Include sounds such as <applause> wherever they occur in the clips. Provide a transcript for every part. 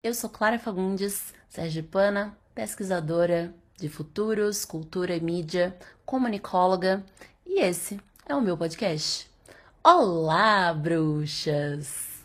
Eu sou Clara Fagundes, sergipana, pesquisadora de futuros, cultura e mídia, comunicóloga, e esse é o meu podcast. Olá, bruxas!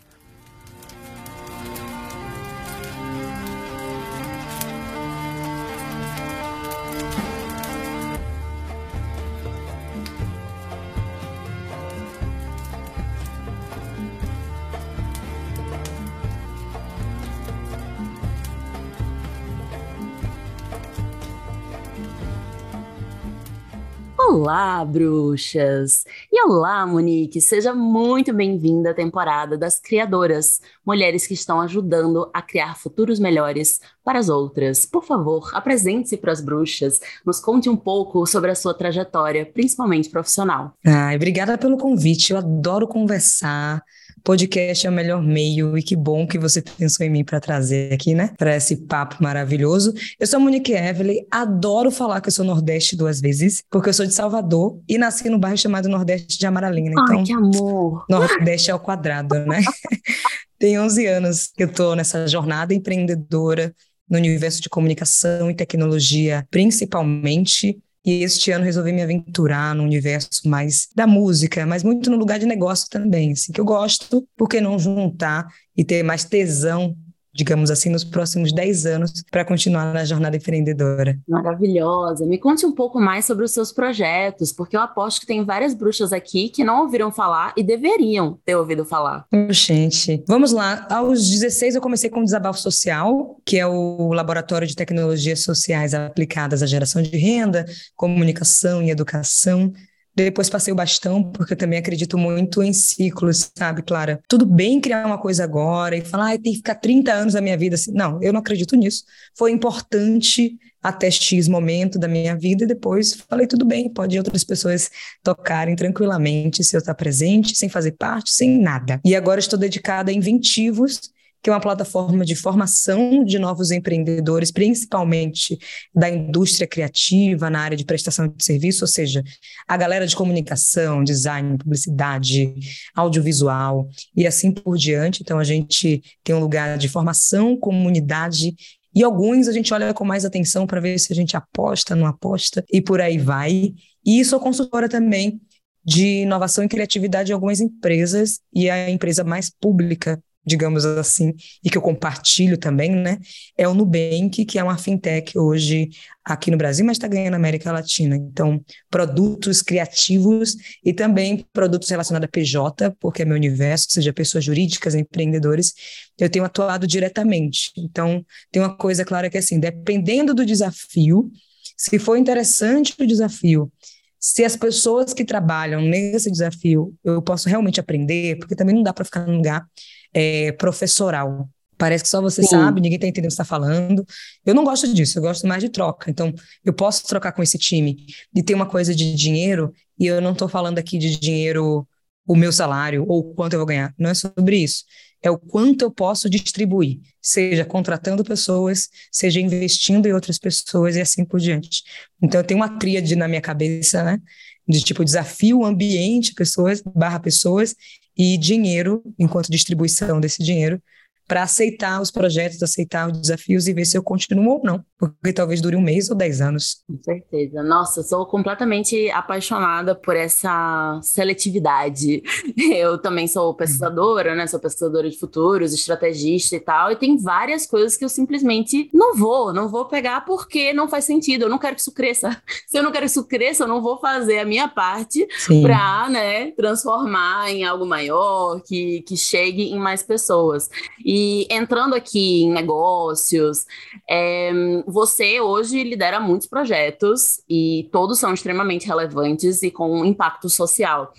Olá, bruxas! E olá, Monique! Seja muito bem-vinda à temporada das Criadoras, mulheres que estão ajudando a criar futuros melhores para as outras. Por favor, apresente-se para as bruxas, nos conte um pouco sobre a sua trajetória, principalmente profissional. Ai, obrigada pelo convite, eu adoro conversar Podcast é o melhor meio e que bom que você pensou em mim para trazer aqui, né? Para esse papo maravilhoso. Eu sou a Monique Evelyn, adoro falar que eu sou Nordeste duas vezes, porque eu sou de Salvador e nasci no bairro chamado Nordeste de Amaralina. Então, Ai, que amor! Nordeste é o quadrado, né? <laughs> Tem 11 anos que eu tô nessa jornada empreendedora no universo de comunicação e tecnologia, principalmente e este ano resolvi me aventurar no universo mais da música, mas muito no lugar de negócio também, assim, que eu gosto, por que não juntar e ter mais tesão digamos assim, nos próximos 10 anos para continuar na jornada empreendedora. Maravilhosa. Me conte um pouco mais sobre os seus projetos, porque eu aposto que tem várias bruxas aqui que não ouviram falar e deveriam ter ouvido falar. Gente, vamos lá. Aos 16 eu comecei com o Desabafo Social, que é o laboratório de tecnologias sociais aplicadas à geração de renda, comunicação e educação depois passei o bastão, porque eu também acredito muito em ciclos, sabe, Clara? Tudo bem criar uma coisa agora e falar, ah, tem que ficar 30 anos da minha vida assim. Não, eu não acredito nisso. Foi importante até X momento da minha vida e depois falei, tudo bem, pode outras pessoas tocarem tranquilamente se eu estar presente, sem fazer parte, sem nada. E agora estou dedicada a inventivos que é uma plataforma de formação de novos empreendedores, principalmente da indústria criativa, na área de prestação de serviço, ou seja, a galera de comunicação, design, publicidade, audiovisual e assim por diante. Então, a gente tem um lugar de formação, comunidade e alguns a gente olha com mais atenção para ver se a gente aposta, não aposta, e por aí vai. E sou consultora também de inovação e criatividade em algumas empresas, e a empresa mais pública digamos assim, e que eu compartilho também, né, é o Nubank, que é uma fintech hoje aqui no Brasil, mas está ganhando na América Latina. Então, produtos criativos e também produtos relacionados a PJ, porque é meu universo, seja pessoas jurídicas, empreendedores, eu tenho atuado diretamente. Então, tem uma coisa clara que é assim, dependendo do desafio, se for interessante o desafio, se as pessoas que trabalham nesse desafio eu posso realmente aprender, porque também não dá para ficar num lugar é, professoral. Parece que só você Sim. sabe, ninguém está entendendo o que está falando. Eu não gosto disso, eu gosto mais de troca. Então, eu posso trocar com esse time e ter uma coisa de dinheiro, e eu não estou falando aqui de dinheiro, o meu salário ou quanto eu vou ganhar. Não é sobre isso. É o quanto eu posso distribuir, seja contratando pessoas, seja investindo em outras pessoas e assim por diante. Então, eu tenho uma tríade na minha cabeça, né? De tipo desafio, ambiente, pessoas, barra pessoas, e dinheiro, enquanto distribuição desse dinheiro, para aceitar os projetos, aceitar os desafios e ver se eu continuo ou não, porque talvez dure um mês ou dez anos. Com certeza. Nossa, sou completamente apaixonada por essa seletividade. <laughs> Eu também sou pesquisadora, né? Sou pesquisadora de futuros, estrategista e tal, e tem várias coisas que eu simplesmente não vou, não vou pegar porque não faz sentido. Eu não quero que isso cresça. <laughs> Se eu não quero que isso cresça, eu não vou fazer a minha parte para, né, transformar em algo maior, que, que chegue em mais pessoas. E entrando aqui em negócios, é, você hoje lidera muitos projetos e todos são extremamente relevantes e com impacto social.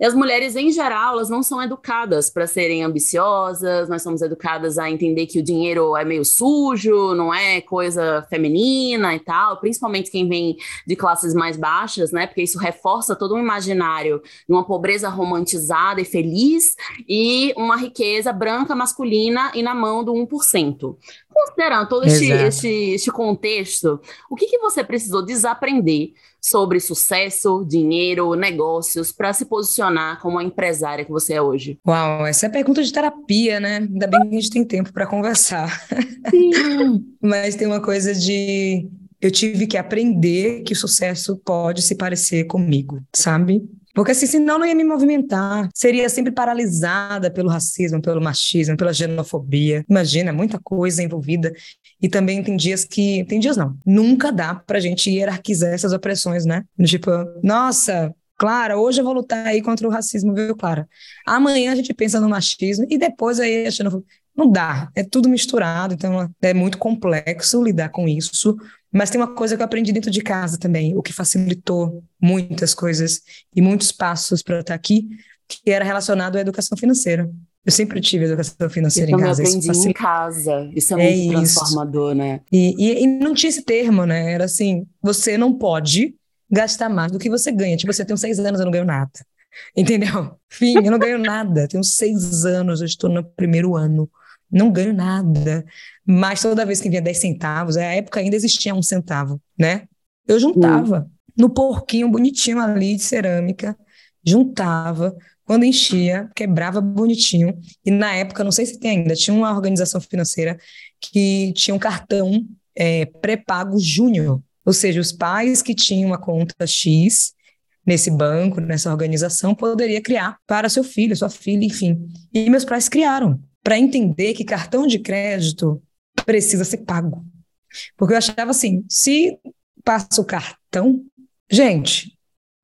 E as mulheres, em geral, elas não são educadas para serem ambiciosas, nós somos educadas a entender que o dinheiro é meio sujo, não é coisa feminina e tal, principalmente quem vem de classes mais baixas, né? Porque isso reforça todo um imaginário de uma pobreza romantizada e feliz e uma riqueza branca, masculina e na mão do 1%. Considerando todo este, este, este, contexto, o que, que você precisou desaprender sobre sucesso, dinheiro, negócios, para se posicionar como a empresária que você é hoje? Uau, essa é a pergunta de terapia, né? Ainda bem que a gente tem tempo para conversar. Sim. <laughs> Mas tem uma coisa de. Eu tive que aprender que o sucesso pode se parecer comigo, sabe? Porque assim, senão não ia me movimentar. Seria sempre paralisada pelo racismo, pelo machismo, pela xenofobia. Imagina, muita coisa envolvida. E também tem dias que. Tem dias não. Nunca dá pra gente hierarquizar essas opressões, né? Tipo, nossa, Clara, hoje eu vou lutar aí contra o racismo, viu, Clara? Amanhã a gente pensa no machismo e depois aí a xenofobia. Não dá, é tudo misturado, então é muito complexo lidar com isso. Mas tem uma coisa que eu aprendi dentro de casa também, o que facilitou muitas coisas e muitos passos para eu estar aqui, que era relacionado à educação financeira. Eu sempre tive educação financeira eu em casa. Eu aprendi isso em casa. Isso é, é muito transformador, né? E, e, e, não tinha esse termo, né? Era assim, você não pode gastar mais do que você ganha. Tipo, você tem seis anos, eu não ganho nada. Entendeu? <laughs> Fim, eu não ganho nada. Tenho seis anos, eu estou no primeiro ano não ganho nada. Mas toda vez que vinha 10 centavos, a época ainda existia um centavo, né? Eu juntava no porquinho bonitinho ali de cerâmica, juntava, quando enchia, quebrava bonitinho. E na época, não sei se tem ainda, tinha uma organização financeira que tinha um cartão é, pré-pago júnior. Ou seja, os pais que tinham uma conta X nesse banco, nessa organização, poderia criar para seu filho, sua filha, enfim. E meus pais criaram para entender que cartão de crédito precisa ser pago. Porque eu achava assim, se passa o cartão, gente,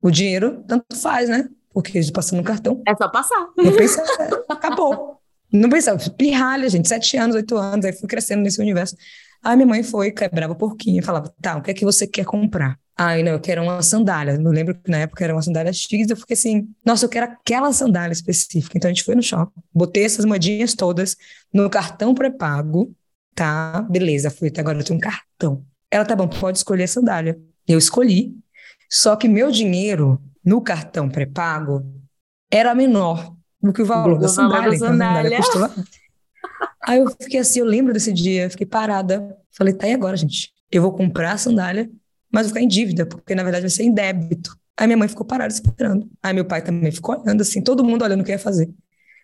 o dinheiro tanto faz, né? Porque passando no cartão. É só passar. Não pensa, acabou. Não pensava, pirralha, gente, sete anos, oito anos, aí fui crescendo nesse universo. Aí minha mãe foi, quebrava porquinho e falava, tá, o que é que você quer comprar? Aí, não, eu quero uma sandália. Não lembro que na época era uma sandália X, eu fiquei assim, nossa, eu quero aquela sandália específica. Então a gente foi no shopping, botei essas moedinhas todas no cartão pré-pago, tá? Beleza, fui até agora eu tenho um cartão. Ela, tá bom, pode escolher a sandália. Eu escolhi, só que meu dinheiro no cartão pré-pago era menor do que o valor, da, sandália. da sandália. Então, a sandália custou... <laughs> Aí eu fiquei assim, eu lembro desse dia, fiquei parada. Falei, tá, e agora, gente? Eu vou comprar a sandália mas vou ficar em dívida, porque na verdade vai ser em débito. Aí minha mãe ficou parada esperando. Aí meu pai também ficou olhando assim, todo mundo olhando o que ia fazer.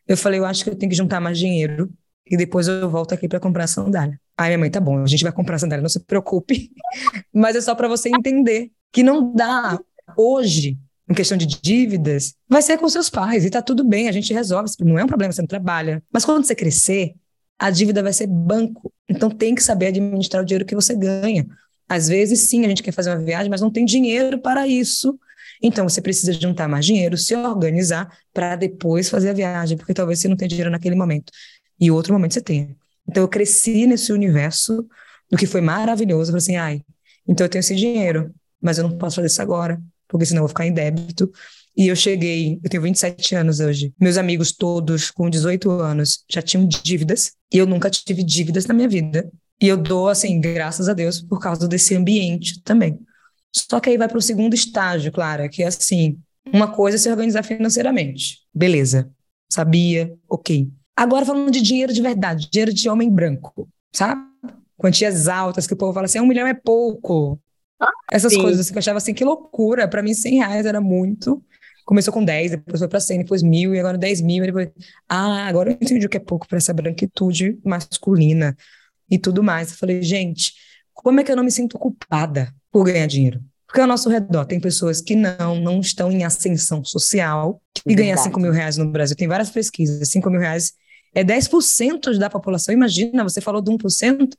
Eu falei, eu acho que eu tenho que juntar mais dinheiro e depois eu volto aqui para comprar a sandália. Aí minha mãe, tá bom, a gente vai comprar a sandália, não se preocupe. <laughs> Mas é só para você entender que não dá hoje, em questão de dívidas, vai ser com seus pais e tá tudo bem, a gente resolve, não é um problema, você não trabalha. Mas quando você crescer, a dívida vai ser banco. Então tem que saber administrar o dinheiro que você ganha. Às vezes, sim, a gente quer fazer uma viagem, mas não tem dinheiro para isso. Então, você precisa juntar mais dinheiro, se organizar para depois fazer a viagem, porque talvez você não tenha dinheiro naquele momento e outro momento você tenha. Então, eu cresci nesse universo, o que foi maravilhoso. Eu falei assim, ai, então eu tenho esse dinheiro, mas eu não posso fazer isso agora, porque senão eu vou ficar em débito. E eu cheguei, eu tenho 27 anos hoje. Meus amigos todos com 18 anos já tinham dívidas, e eu nunca tive dívidas na minha vida. E eu dou, assim, graças a Deus, por causa desse ambiente também. Só que aí vai para o segundo estágio, Clara, que é assim: uma coisa é se organizar financeiramente. Beleza. Sabia, ok. Agora falando de dinheiro de verdade, dinheiro de homem branco, sabe? Quantias altas que o povo fala assim: um milhão é pouco. Ah, Essas sim. coisas assim, que eu achava assim, que loucura. Para mim, 100 reais era muito. Começou com 10, depois foi para 100, depois mil, e agora 10 mil. Depois... Ah, agora eu entendi o que é pouco para essa branquitude masculina e tudo mais. Eu falei, gente, como é que eu não me sinto culpada por ganhar dinheiro? Porque ao nosso redor tem pessoas que não, não estão em ascensão social, que ganham 5 mil reais no Brasil. Tem várias pesquisas, 5 mil reais é 10% da população. Imagina, você falou de 1%.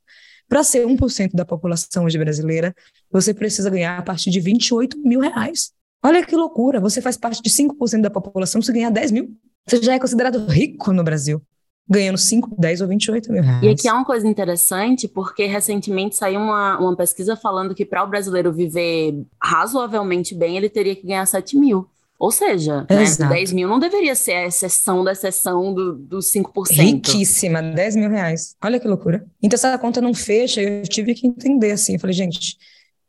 Para ser 1% da população hoje brasileira, você precisa ganhar a partir de 28 mil reais. Olha que loucura, você faz parte de 5% da população, se ganhar 10 mil, você já é considerado rico no Brasil ganhando 5, 10 ou 28 mil reais. E aqui é uma coisa interessante, porque recentemente saiu uma, uma pesquisa falando que para o brasileiro viver razoavelmente bem, ele teria que ganhar 7 mil. Ou seja, né, 10 mil não deveria ser a exceção da exceção do, dos 5%. Riquíssima, 10 mil reais. Olha que loucura. Então, essa conta não fecha, eu tive que entender assim. Eu falei, gente,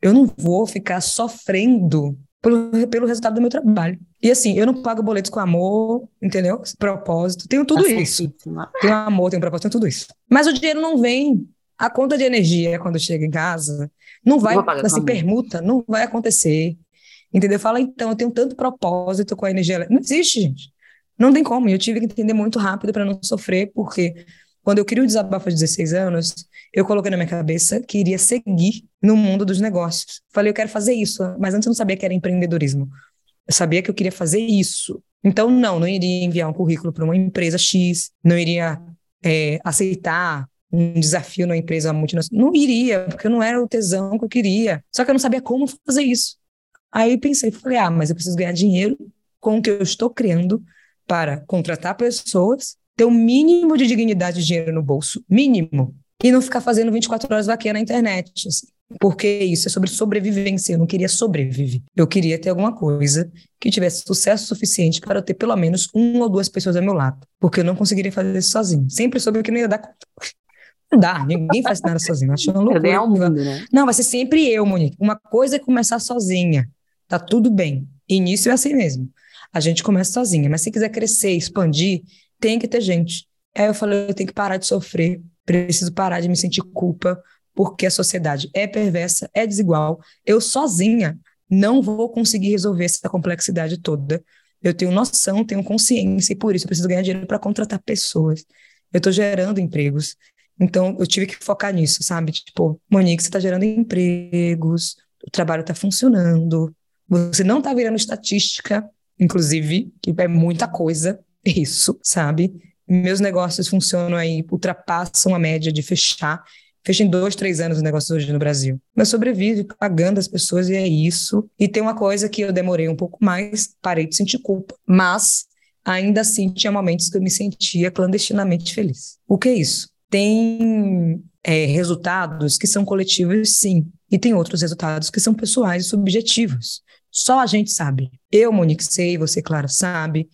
eu não vou ficar sofrendo pelo, pelo resultado do meu trabalho. E assim, eu não pago boletos com amor, entendeu? Propósito, tenho tudo tá isso. Tenho amor, tenho propósito, tenho tudo isso. Mas o dinheiro não vem A conta de energia, quando chega em casa, não vai, assim, permuta, não vai acontecer. Entendeu? Fala, então, eu tenho tanto propósito com a energia. Não existe, gente. Não tem como. Eu tive que entender muito rápido para não sofrer, porque quando eu queria o desabafo aos 16 anos, eu coloquei na minha cabeça que iria seguir no mundo dos negócios. Falei, eu quero fazer isso, mas antes eu não sabia que era empreendedorismo. Eu sabia que eu queria fazer isso. Então, não, não iria enviar um currículo para uma empresa X, não iria é, aceitar um desafio numa empresa multinacional. Não iria, porque não era o tesão que eu queria. Só que eu não sabia como fazer isso. Aí pensei, falei, ah, mas eu preciso ganhar dinheiro com o que eu estou criando para contratar pessoas, ter o um mínimo de dignidade de dinheiro no bolso, mínimo, e não ficar fazendo 24 horas vaqueira na internet. Assim. Porque isso é sobre sobrevivência. Eu não queria sobreviver. Eu queria ter alguma coisa que tivesse sucesso suficiente para eu ter pelo menos uma ou duas pessoas ao meu lado. Porque eu não conseguiria fazer isso sozinho. Sempre soube que não ia dar conta. Não dá, ninguém faz nada sozinho. Acho uma <laughs> loucura. É mundo, né? Não, vai ser sempre eu, Monique. Uma coisa é começar sozinha. Tá tudo bem. Início é assim mesmo. A gente começa sozinha. Mas se quiser crescer, expandir, tem que ter gente. Aí eu falei, eu tenho que parar de sofrer. Preciso parar de me sentir culpa porque a sociedade é perversa, é desigual. Eu sozinha não vou conseguir resolver essa complexidade toda. Eu tenho noção, tenho consciência e por isso eu preciso ganhar dinheiro para contratar pessoas. Eu estou gerando empregos. Então eu tive que focar nisso, sabe? Tipo, Monique, você está gerando empregos, o trabalho está funcionando, você não está virando estatística, inclusive, que é muita coisa, isso, sabe? Meus negócios funcionam aí, ultrapassam a média de fechar. Fecha em dois, três anos os negócios hoje no Brasil. Mas sobrevive pagando as pessoas e é isso. E tem uma coisa que eu demorei um pouco mais, parei de sentir culpa. Mas ainda assim tinha momentos que eu me sentia clandestinamente feliz. O que é isso? Tem é, resultados que são coletivos, sim. E tem outros resultados que são pessoais e subjetivos. Só a gente sabe. Eu, Monique, sei, você, Clara, sabe.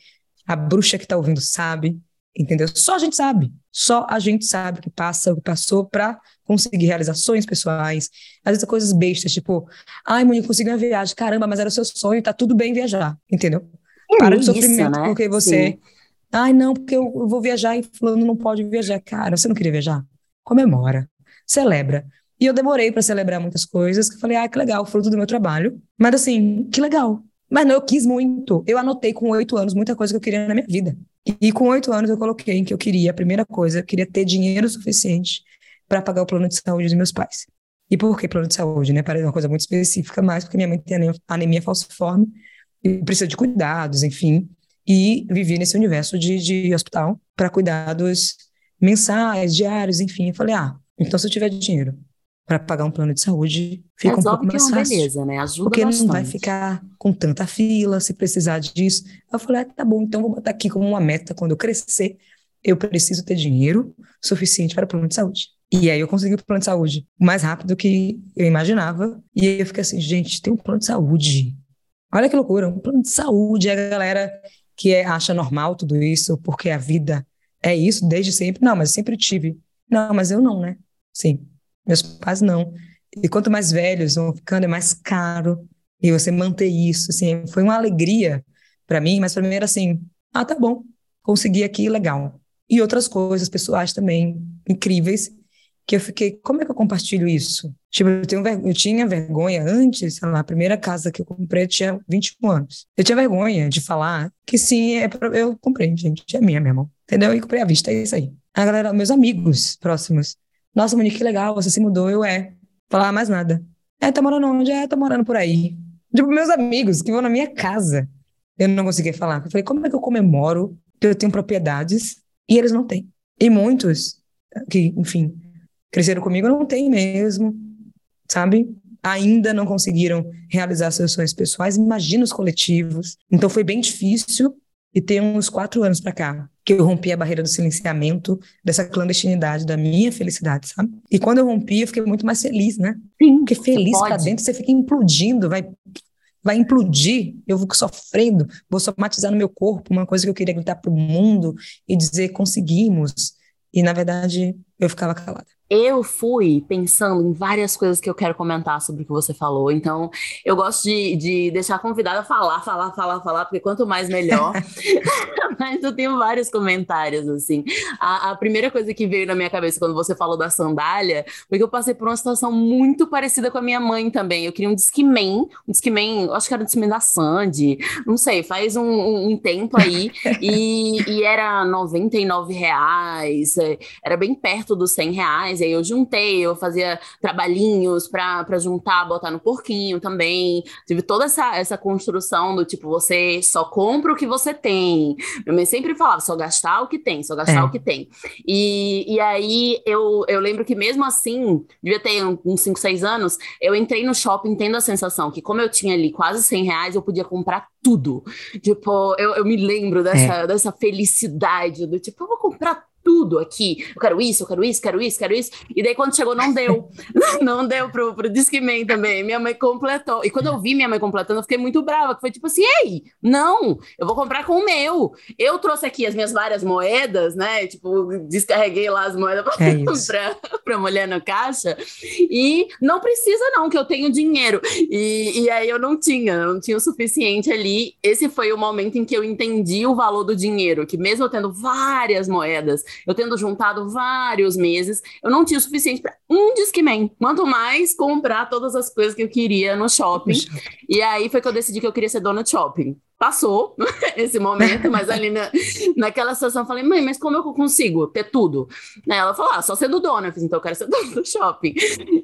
A bruxa que está ouvindo sabe entendeu? Só a gente sabe. Só a gente sabe o que passa, o que passou para conseguir realizações pessoais. Às vezes coisas bestas, tipo, ai, Monique, consegui uma viagem. Caramba, mas era o seu sonho, tá tudo bem viajar, entendeu? É Para de sofrimento né? porque você. Sim. Ai, não, porque eu vou viajar e fulano não pode viajar. Cara, você não queria viajar? Comemora, celebra. E eu demorei para celebrar muitas coisas, que falei, ah, que legal, fruto do meu trabalho. Mas assim, que legal. Mas não, eu quis muito. Eu anotei com oito anos muita coisa que eu queria na minha vida. E com oito anos eu coloquei que eu queria, a primeira coisa, eu queria ter dinheiro suficiente para pagar o plano de saúde dos meus pais. E por que plano de saúde, né? Parece uma coisa muito específica, mas porque minha mãe tem anemia falciforme e precisa de cuidados, enfim. E vivi nesse universo de, de hospital para cuidados mensais, diários, enfim. Eu falei, ah, então se eu tiver dinheiro para pagar um plano de saúde, fica Resolve um pouco mais é fácil. Beleza, né? Ajuda porque bastante. não vai ficar com tanta fila, se precisar disso. Eu falei, ah, tá bom, então vou botar aqui como uma meta, quando eu crescer, eu preciso ter dinheiro suficiente para o plano de saúde. E aí eu consegui o plano de saúde mais rápido que eu imaginava. E aí eu fiquei assim, gente, tem um plano de saúde. Olha que loucura, um plano de saúde. a galera que é, acha normal tudo isso, porque a vida é isso desde sempre. Não, mas eu sempre tive. Não, mas eu não, né? Sim, meus pais não. E quanto mais velhos vão ficando, é mais caro. E você manter isso, assim, foi uma alegria para mim, mas para mim era assim: ah, tá bom, consegui aqui, legal. E outras coisas pessoais também incríveis, que eu fiquei: como é que eu compartilho isso? Tipo, eu, tenho, eu tinha vergonha antes, sei lá, a primeira casa que eu comprei eu tinha 21 anos. Eu tinha vergonha de falar que sim, é pra, eu comprei, gente, é minha, meu irmão. Entendeu? E comprei à vista, é isso aí. A galera, meus amigos próximos, nossa, Monique, que legal, você se mudou. Eu é. Falar mais nada. É, tá morando onde? É, tá morando por aí. Tipo, meus amigos que vão na minha casa. Eu não conseguia falar. Eu falei, como é que eu comemoro que eu tenho propriedades e eles não têm? E muitos que, enfim, cresceram comigo não têm mesmo, sabe? Ainda não conseguiram realizar seus sonhos pessoais. Imagina os coletivos. Então foi bem difícil e tem uns quatro anos para cá que eu rompi a barreira do silenciamento, dessa clandestinidade, da minha felicidade, sabe? E quando eu rompi, eu fiquei muito mais feliz, né? Sim, Porque feliz para dentro, você fica implodindo, vai, vai implodir, eu vou sofrendo, vou somatizar no meu corpo uma coisa que eu queria gritar para o mundo e dizer conseguimos. E, na verdade, eu ficava calada eu fui pensando em várias coisas que eu quero comentar sobre o que você falou. Então, eu gosto de, de deixar a convidada falar, falar, falar, falar, porque quanto mais melhor. <laughs> <laughs> Mas eu tenho vários comentários, assim. A, a, primeira coisa que veio na minha cabeça quando você falou da sandália foi que eu passei por uma situação muito parecida com a minha mãe também. Eu queria um Discman, um Discman, acho que era um Discman da Sandy, não sei, faz um, um, um tempo aí, <laughs> e, e era 99 reais, é, era bem perto dos 100 reais aí eu juntei, eu fazia trabalhinhos para juntar, botar no porquinho também. Tive toda essa, essa construção do tipo, você só compra o que você tem. Minha mãe sempre falava, só gastar o que tem, só gastar é. o que tem. E, e aí eu, eu lembro que mesmo assim, devia ter uns 5, 6 anos, eu entrei no shopping tendo a sensação que, como eu tinha ali quase 100 reais, eu podia comprar tudo. Tipo, eu, eu me lembro dessa, é. dessa felicidade do tipo, eu vou comprar tudo aqui. Eu quero isso, eu quero isso, quero isso, quero isso. E daí, quando chegou, não deu. <laughs> não deu pro, pro Discman também. Minha mãe completou. E quando eu vi minha mãe completando, eu fiquei muito brava. Que foi tipo assim: ei, não, eu vou comprar com o meu. Eu trouxe aqui as minhas várias moedas, né? Tipo, descarreguei lá as moedas pra, é <laughs> pra, pra mulher no caixa. E não precisa, não, que eu tenho dinheiro. E, e aí eu não tinha, não tinha o suficiente ali. Esse foi o momento em que eu entendi o valor do dinheiro, que mesmo eu tendo várias moedas, eu tendo juntado vários meses, eu não tinha o suficiente para um Discman. Quanto mais comprar todas as coisas que eu queria no shopping. E aí foi que eu decidi que eu queria ser dona de shopping passou <laughs> esse momento, mas ali na, naquela situação eu falei, mãe, mas como eu consigo ter tudo? Né, ela falou, ah, só sendo dona. Eu fiz, então eu quero ser <laughs> dona do shopping.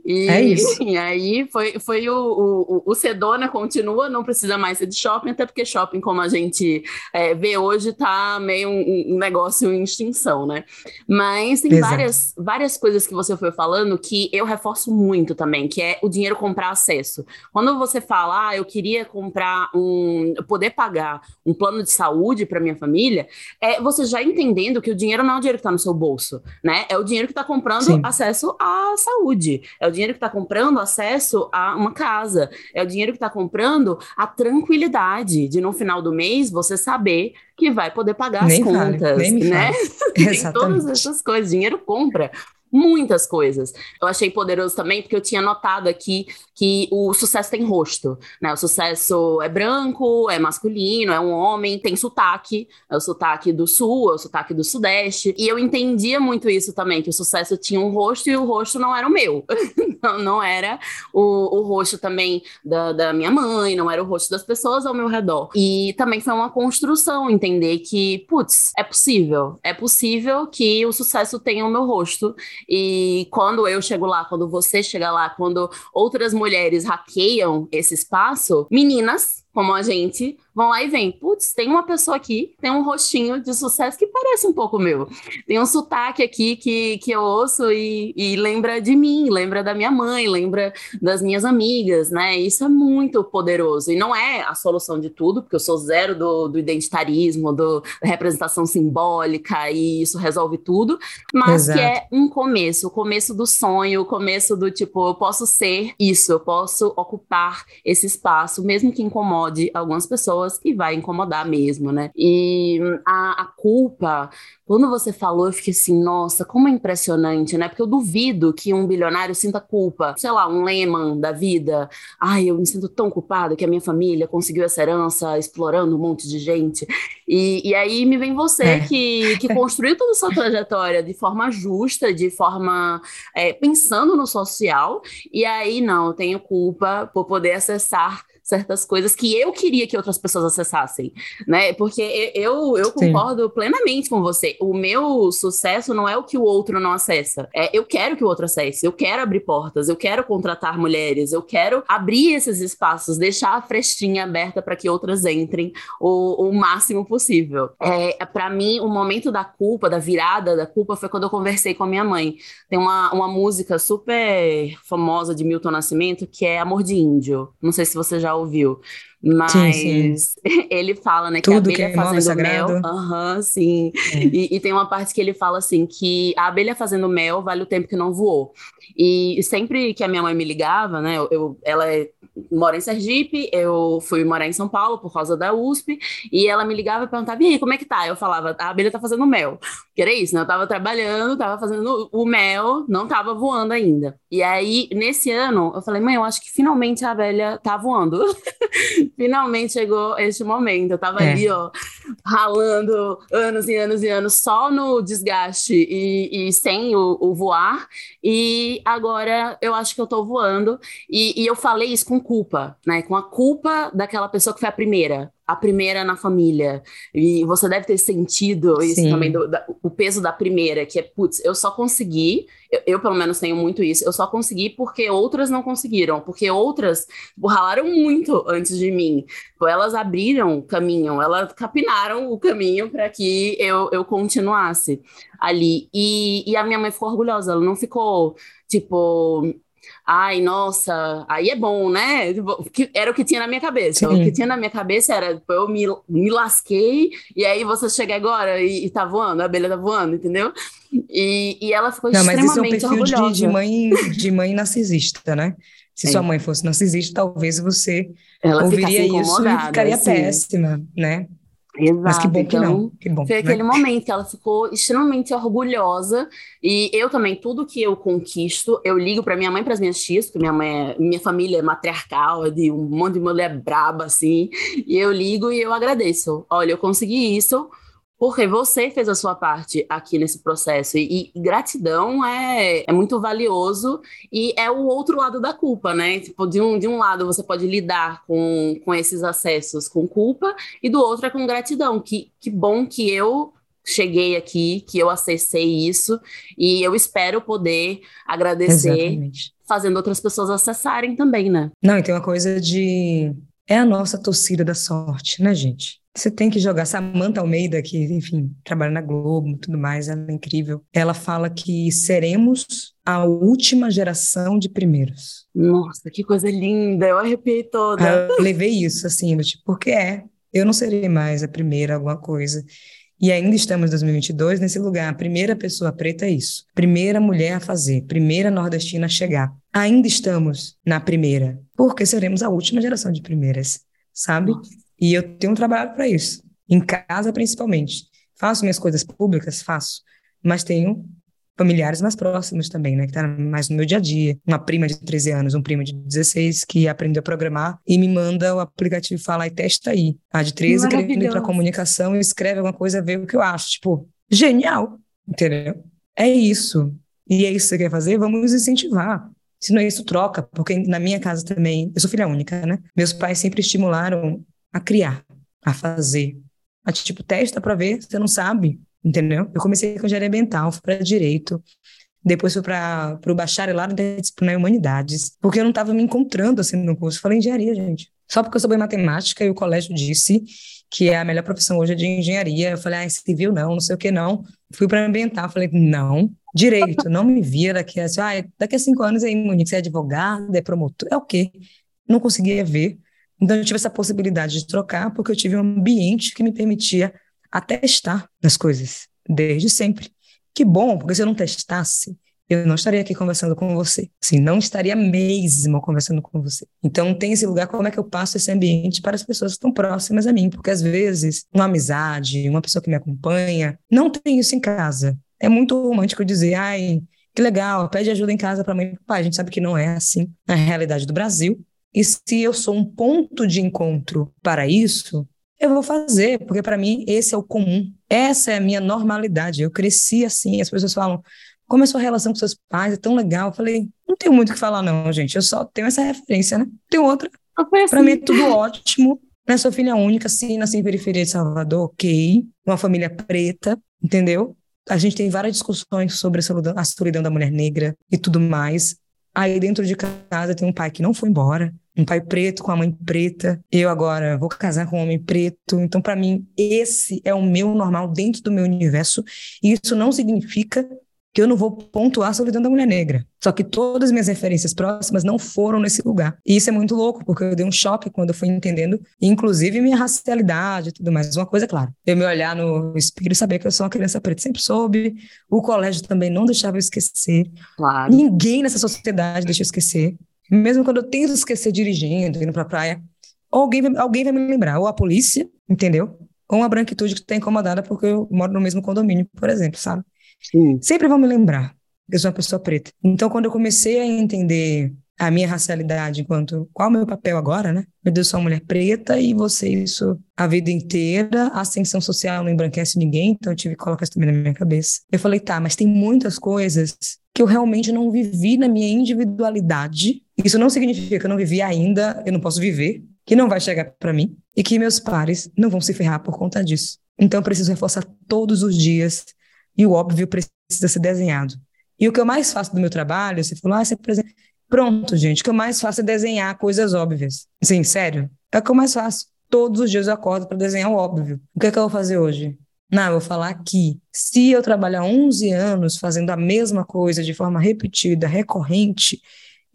E, é isso. e aí foi, foi o, o, o ser dona continua, não precisa mais ser de shopping, até porque shopping, como a gente é, vê hoje, tá meio um, um, negócio em extinção, né? Mas tem várias, várias coisas que você foi falando que eu reforço muito também, que é o dinheiro comprar acesso. Quando você fala, ah, eu queria comprar um, poder pagar pagar um plano de saúde para minha família, é você já entendendo que o dinheiro não é o dinheiro que está no seu bolso, né? É o dinheiro que está comprando Sim. acesso à saúde, é o dinheiro que está comprando acesso a uma casa, é o dinheiro que está comprando a tranquilidade de no final do mês você saber que vai poder pagar nem as contas, vale, né? <laughs> Tem <laughs> todas essas coisas, dinheiro compra muitas coisas. Eu achei poderoso também porque eu tinha notado aqui que o sucesso tem rosto, né? O sucesso é branco, é masculino, é um homem, tem sotaque, é o sotaque do sul, é o sotaque do sudeste. E eu entendia muito isso também, que o sucesso tinha um rosto e o rosto não era o meu. <laughs> não, não era o, o rosto também da, da minha mãe, não era o rosto das pessoas ao meu redor. E também foi uma construção entender que, putz, é possível. É possível que o sucesso tenha o meu rosto e quando eu chego lá, quando você chega lá, quando outras mulheres hackeiam esse espaço, meninas como a gente, vão lá e vêm. Putz, tem uma pessoa aqui, tem um rostinho de sucesso que parece um pouco meu. Tem um sotaque aqui que, que eu ouço e, e lembra de mim, lembra da minha mãe, lembra das minhas amigas, né? Isso é muito poderoso. E não é a solução de tudo, porque eu sou zero do, do identitarismo, do, da representação simbólica, e isso resolve tudo, mas Exato. que é um começo, o começo do sonho, o começo do tipo, eu posso ser isso, eu posso ocupar esse espaço, mesmo que incomode incomode algumas pessoas e vai incomodar mesmo, né? E a, a culpa, quando você falou, eu fiquei assim, nossa, como é impressionante, né? Porque eu duvido que um bilionário sinta culpa. Sei lá, um Lehman da vida. Ai, eu me sinto tão culpado que a minha família conseguiu essa herança explorando um monte de gente. E, e aí me vem você é. que, que <laughs> construiu toda a sua trajetória de forma justa, de forma é, pensando no social. E aí, não, eu tenho culpa por poder acessar certas coisas que eu queria que outras pessoas acessassem, né? Porque eu, eu concordo Sim. plenamente com você. O meu sucesso não é o que o outro não acessa. É, eu quero que o outro acesse, eu quero abrir portas, eu quero contratar mulheres, eu quero abrir esses espaços, deixar a frestinha aberta para que outras entrem o, o máximo possível. É, para mim, o momento da culpa, da virada da culpa, foi quando eu conversei com a minha mãe. Tem uma, uma música super famosa de Milton Nascimento que é Amor de Índio. Não sei se você já ouviu Mas sim, sim. <laughs> ele fala, né, Tudo que a abelha que fazendo mel. Aham, uhum, sim. É. E, e, tem uma parte que ele fala assim: que a abelha fazendo mel vale o tempo que não voou. E sempre que a minha mãe me ligava, né, eu, ela é mora em Sergipe, eu fui morar em São Paulo por causa da USP, e ela me ligava e perguntava, e aí, como é que tá? Eu falava, a abelha tá fazendo mel. Que era isso, né? Eu tava trabalhando, tava fazendo o mel, não tava voando ainda. E aí, nesse ano, eu falei, mãe, eu acho que finalmente a abelha tá voando. <laughs> finalmente chegou este momento. Eu tava é. ali, ó, ralando anos e anos e anos só no desgaste e, e sem o, o voar. E agora eu acho que eu tô voando. E, e eu falei isso com culpa, né? Com a culpa daquela pessoa que foi a primeira, a primeira na família. E você deve ter sentido isso Sim. também, do, da, o peso da primeira, que é, putz, eu só consegui, eu, eu, pelo menos tenho muito isso, eu só consegui porque outras não conseguiram, porque outras ralaram muito antes de mim. Elas abriram caminho, elas capinaram o caminho para que eu, eu continuasse ali. E, e a minha mãe ficou orgulhosa, ela não ficou, tipo, ai, nossa, aí é bom, né? Tipo, era o que tinha na minha cabeça. Sim. O que tinha na minha cabeça era, tipo, eu me, me lasquei, e aí você chega agora e, e tá voando, a abelha tá voando, entendeu? E, e ela ficou Não, extremamente mas isso é um perfil de, de, mãe, de mãe narcisista, né? Se é. sua mãe fosse narcisista, talvez você ela ouviria isso e ficaria assim. péssima, né? Exato. Mas que bom então, que não. Que bom, foi né? aquele momento que ela ficou extremamente orgulhosa. E eu também, tudo que eu conquisto, eu ligo para minha mãe e para as minhas tias, porque minha mãe é, minha família é matriarcal, é de um monte de mulher braba, assim. E eu ligo e eu agradeço. Olha, eu consegui isso porque você fez a sua parte aqui nesse processo. E, e, gratidão é, é muito valioso e é o outro lado da culpa, né? Tipo, de um, de um lado você pode lidar com, com esses acessos com culpa, e do outro é com gratidão. Que, que bom que eu cheguei aqui, que eu acessei isso, e eu espero poder agradecer, Exatamente. fazendo outras pessoas acessarem também, né? Não, e tem uma coisa de. É a nossa torcida da sorte, né, gente? Você tem que jogar. Samantha Almeida, que, enfim, trabalha na Globo e tudo mais, ela é incrível. Ela fala que seremos a última geração de primeiros. Nossa, que coisa linda! Eu arrepiei toda. Eu levei isso, assim, tipo, porque é. Eu não serei mais a primeira alguma coisa. E ainda estamos em 2022 nesse lugar. A primeira pessoa preta é isso. Primeira mulher a fazer. Primeira nordestina a chegar. Ainda estamos na primeira. Porque seremos a última geração de primeiras, sabe? Nossa. E eu tenho trabalhado para isso, em casa principalmente. Faço minhas coisas públicas, faço, mas tenho familiares mais próximos também, né, que tá mais no meu dia a dia. Uma prima de 13 anos, um primo de 16 que aprendeu a programar e me manda o aplicativo fala e testa aí. A de 13 querendo ir para comunicação e escreve alguma coisa, vê o que eu acho, tipo, genial, entendeu? É isso. E é isso que você quer fazer? Vamos incentivar. Se não é isso, troca, porque na minha casa também, eu sou filha única, né? Meus pais sempre estimularam a criar, a fazer. A tipo, testa para ver, você não sabe, entendeu? Eu comecei com engenharia ambiental, fui para direito, depois fui para o bacharelado em disciplina em humanidades, porque eu não estava me encontrando assim no curso. Falei engenharia, gente. Só porque eu sou boa em matemática e o colégio disse que é a melhor profissão hoje é de engenharia. Eu falei, ah, civil não, não sei o que não. Fui para ambiental, falei, não. Direito, não me via daqui a, ah, daqui a cinco anos aí, Monique, você é advogado, é promotor, é o quê? Não conseguia ver. Então, eu tive essa possibilidade de trocar porque eu tive um ambiente que me permitia atestar as coisas, desde sempre. Que bom, porque se eu não testasse, eu não estaria aqui conversando com você. Assim, não estaria mesmo conversando com você. Então, tem esse lugar, como é que eu passo esse ambiente para as pessoas que estão próximas a mim? Porque, às vezes, uma amizade, uma pessoa que me acompanha, não tem isso em casa. É muito romântico dizer, ai, que legal, pede ajuda em casa para mãe e pai. A gente sabe que não é assim na realidade do Brasil. E se eu sou um ponto de encontro para isso, eu vou fazer, porque para mim esse é o comum. Essa é a minha normalidade. Eu cresci assim, as pessoas falam: como é a sua relação com seus pais? É tão legal. Eu falei: não tenho muito o que falar, não, gente. Eu só tenho essa referência, né? Tem outra. Assim. Para mim é tudo ótimo. Né? Sou filha única, sim, nasci em periferia de Salvador, ok. Uma família preta, entendeu? A gente tem várias discussões sobre a solidão, a solidão da mulher negra e tudo mais. Aí dentro de casa tem um pai que não foi embora, um pai preto com a mãe preta. Eu agora vou casar com um homem preto. Então, para mim, esse é o meu normal dentro do meu universo. E isso não significa que eu não vou pontuar a solidão da mulher negra. Só que todas as minhas referências próximas não foram nesse lugar. E isso é muito louco, porque eu dei um choque quando eu fui entendendo, inclusive minha racialidade e tudo mais. Uma coisa, claro, eu me olhar no espelho e saber que eu sou uma criança preta, sempre soube. O colégio também não deixava eu esquecer. Claro. Ninguém nessa sociedade deixa eu esquecer. Mesmo quando eu tento esquecer dirigindo, indo pra praia, alguém, alguém vai me lembrar. Ou a polícia, entendeu? Ou uma branquitude que está incomodada porque eu moro no mesmo condomínio, por exemplo, sabe? Sim. Sempre vão me lembrar que eu sou uma pessoa preta. Então, quando eu comecei a entender a minha racialidade enquanto qual é o meu papel agora, né? Meu Deus, sou uma mulher preta e você isso a vida inteira. A ascensão social não embranquece ninguém, então eu tive que colocar isso também na minha cabeça. Eu falei, tá, mas tem muitas coisas que eu realmente não vivi na minha individualidade. Isso não significa que eu não vivi ainda, eu não posso viver, que não vai chegar para mim e que meus pares não vão se ferrar por conta disso. Então eu preciso reforçar todos os dias e o óbvio precisa ser desenhado. E o que eu mais faço do meu trabalho, você falou, ah, você apresenta. Pronto, gente, o que eu mais faço é desenhar coisas óbvias. Sim, sério. É o que eu mais faço. Todos os dias eu acordo para desenhar o óbvio. O que é que eu vou fazer hoje? Não, eu vou falar que se eu trabalhar 11 anos fazendo a mesma coisa de forma repetida, recorrente,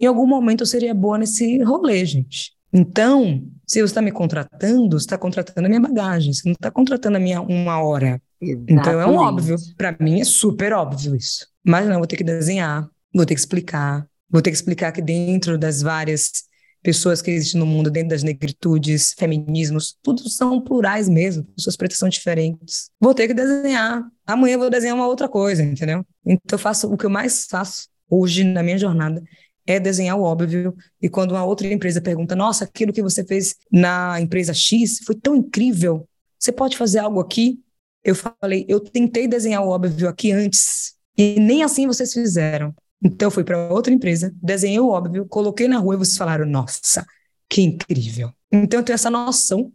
em algum momento eu seria boa nesse rolê, gente. Então, se você está me contratando, você está contratando a minha bagagem, você não está contratando a minha uma hora. Exatamente. Então é um óbvio. Para mim é super óbvio isso. Mas não, vou ter que desenhar, vou ter que explicar, vou ter que explicar que dentro das várias pessoas que existem no mundo, dentro das negritudes, feminismos, tudo são plurais mesmo, pessoas pretas são diferentes. Vou ter que desenhar. Amanhã eu vou desenhar uma outra coisa, entendeu? Então eu faço o que eu mais faço hoje na minha jornada é desenhar o óbvio. E quando uma outra empresa pergunta, nossa, aquilo que você fez na empresa X foi tão incrível, você pode fazer algo aqui? Eu falei, eu tentei desenhar o óbvio aqui antes, e nem assim vocês fizeram. Então eu fui para outra empresa, desenhei o óbvio, coloquei na rua e vocês falaram, nossa, que incrível. Então eu tenho essa noção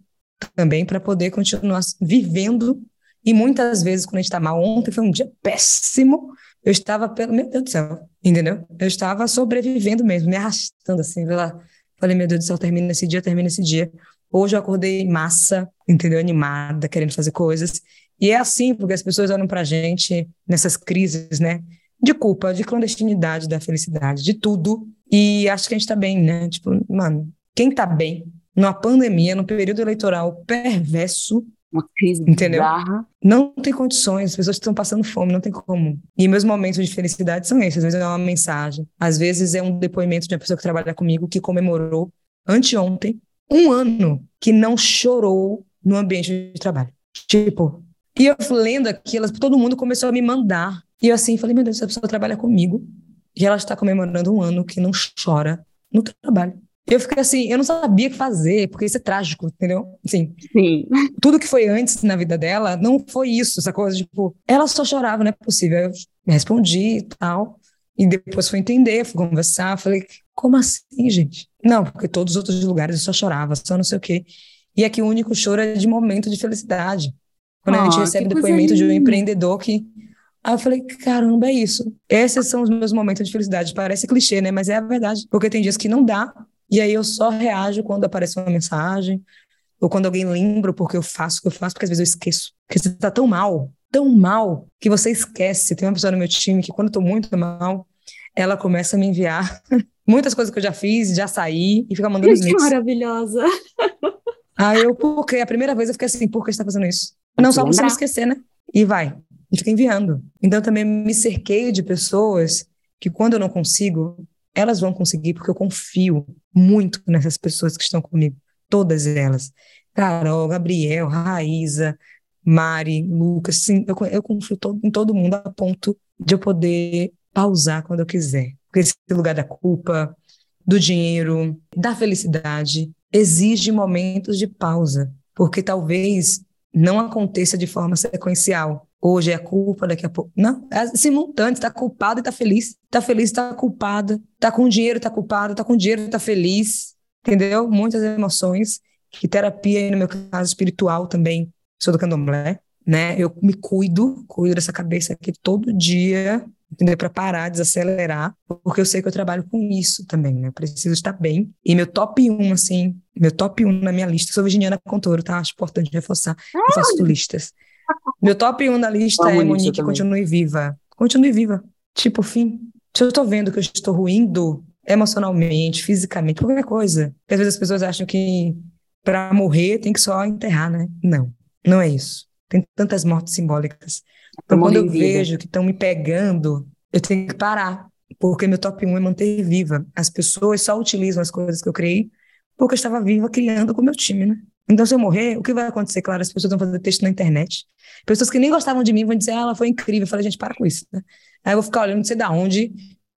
também para poder continuar vivendo. E muitas vezes, quando a gente está mal, ontem foi um dia péssimo, eu estava, pelo meu Deus do céu, entendeu? Eu estava sobrevivendo mesmo, me arrastando assim, lá. Falei, meu Deus do céu, termina esse dia, termina esse dia. Hoje eu acordei massa, entendeu? Animada, querendo fazer coisas. E é assim, porque as pessoas olham pra gente nessas crises, né? De culpa, de clandestinidade, da felicidade, de tudo. E acho que a gente tá bem, né? Tipo, mano, quem tá bem numa pandemia, num período eleitoral perverso, uma crise Entendeu? bizarra. Não tem condições, as pessoas estão passando fome, não tem como. E meus momentos de felicidade são esses. Às vezes é uma mensagem, às vezes é um depoimento de uma pessoa que trabalha comigo que comemorou anteontem um ano que não chorou no ambiente de trabalho. Tipo, e eu lendo aquilo, todo mundo começou a me mandar. E eu assim, falei, meu Deus, essa pessoa trabalha comigo e ela está comemorando um ano que não chora no trabalho. Eu fiquei assim, eu não sabia o que fazer, porque isso é trágico, entendeu? Assim, Sim. tudo que foi antes na vida dela não foi isso, essa coisa, tipo, ela só chorava, não é possível. Eu respondi e tal, e depois fui entender, fui conversar, falei, como assim, gente? Não, porque todos os outros lugares eu só chorava, só não sei o quê. E aqui o único choro é de momento de felicidade. Quando a gente Ah, recebe depoimento de um empreendedor que. Aí eu falei, caramba, é isso. Esses são os meus momentos de felicidade. Parece clichê, né? Mas é a verdade. Porque tem dias que não dá, e aí eu só reajo quando aparece uma mensagem, ou quando alguém lembra porque eu faço o que eu faço, porque às vezes eu esqueço. Porque você tá tão mal, tão mal, que você esquece. Tem uma pessoa no meu time que, quando eu tô muito mal, ela começa a me enviar <laughs> muitas coisas que eu já fiz, já saí, e fica mandando os Que links. maravilhosa. Aí eu, porque a primeira vez eu fiquei assim, por que você tá fazendo isso? Não só pra você não esquecer, né? E vai. E fica enviando. Então eu também me cerquei de pessoas que quando eu não consigo, elas vão conseguir, porque eu confio muito nessas pessoas que estão comigo. Todas elas. Carol, Gabriel, Raíza, Mari, Lucas, sim, eu, eu confio todo, em todo mundo a ponto de eu poder pausar quando eu quiser. Porque esse lugar da culpa, do dinheiro, da felicidade, exige momentos de pausa, porque talvez não aconteça de forma sequencial. Hoje é a culpa, daqui a pouco. Não, é simultâneo, está culpado e está feliz. Está feliz, está culpada. Está com dinheiro, está culpado. Está com dinheiro, está feliz. Entendeu? Muitas emoções. Que terapia, no meu caso espiritual também, sou do candomblé, né? Eu me cuido, cuido dessa cabeça aqui todo dia, entendeu? Para parar, desacelerar, porque eu sei que eu trabalho com isso também, né? Eu preciso estar bem. E meu top 1, assim, meu top 1 na minha lista, sou virginiana Contoro, tá? Acho importante reforçar. Eu faço listas. Meu top 1 na lista é Monique, continue viva. Continue viva. Tipo, fim. Se eu tô vendo que eu estou ruindo emocionalmente, fisicamente, qualquer coisa. Porque às vezes as pessoas acham que para morrer tem que só enterrar, né? Não, não é isso. Tem tantas mortes simbólicas. Então, quando eu vejo que estão me pegando, eu tenho que parar. Porque meu top 1 é manter viva. As pessoas só utilizam as coisas que eu criei porque eu estava viva criando com o meu time, né? Então, se eu morrer, o que vai acontecer? Claro, as pessoas vão fazer texto na internet. Pessoas que nem gostavam de mim vão dizer, ah, ela foi incrível. Eu falei, gente, para com isso. Né? Aí eu vou ficar olhando, não sei de onde,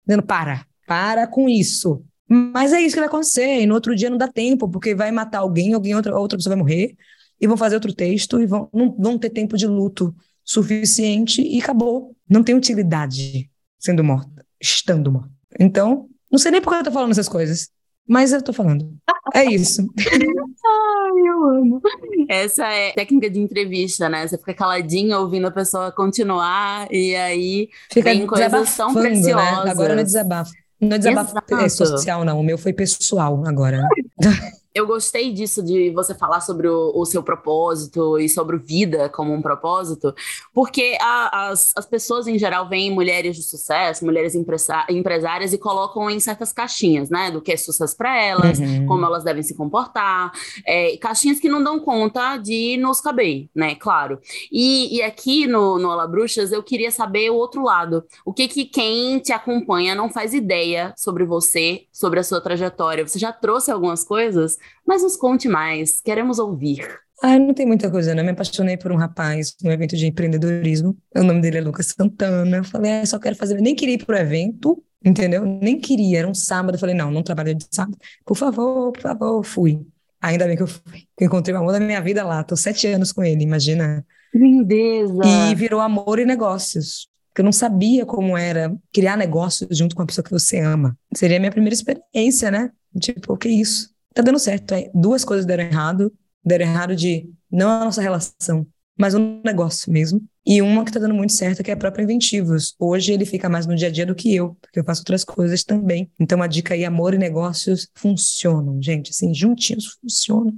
dizendo, para, para com isso. Mas é isso que vai acontecer. E no outro dia não dá tempo, porque vai matar alguém, alguém outra, outra pessoa vai morrer, e vão fazer outro texto, e vão, não vão ter tempo de luto suficiente, e acabou. Não tem utilidade sendo morta, estando morta. Então, não sei nem por que eu tô falando essas coisas, mas eu tô falando. É isso. Ai, eu amo. Essa é técnica de entrevista, né? Você fica caladinho ouvindo a pessoa continuar e aí fica vem coisas tão preciosas. Né? Agora no desabafo. Não é desabafo é social, não. O meu foi pessoal agora. <laughs> Eu gostei disso de você falar sobre o, o, seu propósito e sobre vida como um propósito, porque a, as, as pessoas em geral veem mulheres de sucesso, mulheres empresárias e colocam em certas caixinhas, né? Do que é sucesso para elas, uhum. como elas devem se comportar, é, caixinhas que não dão conta de nos caber, né? Claro. E, e aqui no, no Olá Bruxas eu queria saber o outro lado. O que que quem te acompanha não faz ideia sobre você, sobre a sua trajetória? Você já trouxe algumas coisas? Mas nos conte mais, queremos ouvir. Ah, não tem muita coisa, né? Me apaixonei por um rapaz no evento de empreendedorismo. O nome dele é Lucas Santana. Eu falei, ah, só quero fazer. Nem queria ir pro evento, entendeu? Nem queria. Era um sábado. Eu falei, não, não trabalho de sábado. Por favor, por favor, fui. Ainda bem que eu fui. Eu encontrei o amor da minha vida lá. Tô sete anos com ele, imagina. Lindeza! E virou amor e negócios. Porque eu não sabia como era criar negócios junto com a pessoa que você ama. Seria a minha primeira experiência, né? Tipo, o que é isso? Tá dando certo. É, duas coisas deram errado. Deram errado de não a nossa relação, mas o um negócio mesmo. E uma que tá dando muito certo, que é a própria Inventivos. Hoje ele fica mais no dia a dia do que eu, porque eu faço outras coisas também. Então a dica aí, amor e negócios funcionam, gente. Assim, juntinhos funcionam.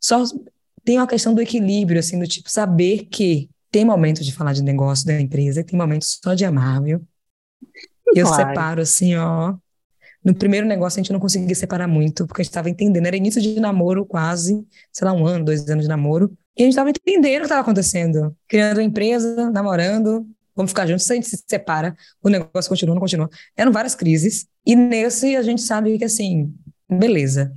Só tem uma questão do equilíbrio, assim, do tipo, saber que tem momentos de falar de negócio da empresa e tem momentos só de amar, viu? Eu claro. separo assim, ó, no primeiro negócio a gente não conseguia separar muito, porque a gente estava entendendo. Era início de namoro quase, sei lá, um ano, dois anos de namoro. E a gente estava entendendo o que estava acontecendo. Criando empresa, namorando, vamos ficar juntos. Se a gente se separa, o negócio continua, não continua. Eram várias crises. E nesse a gente sabe que, assim, beleza.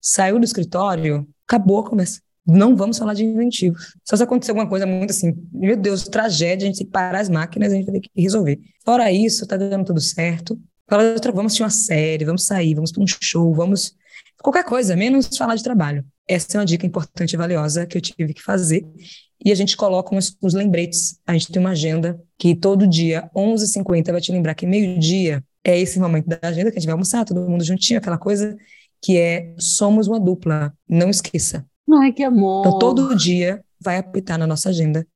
Saiu do escritório, acabou a conversa. Não vamos falar de inventivos. Só se acontecer alguma coisa muito assim, meu Deus, tragédia, a gente tem que parar as máquinas, a gente ter que resolver. Fora isso, tá dando tudo certo. Fala outra, vamos assistir uma série, vamos sair, vamos para um show, vamos. Qualquer coisa, menos falar de trabalho. Essa é uma dica importante e valiosa que eu tive que fazer. E a gente coloca uns, uns lembretes. A gente tem uma agenda que todo dia, 11h50, vai te lembrar que meio-dia é esse momento da agenda que a gente vai almoçar, todo mundo juntinho, aquela coisa que é somos uma dupla. Não esqueça. Ai, que amor! Então, todo dia vai apitar na nossa agenda,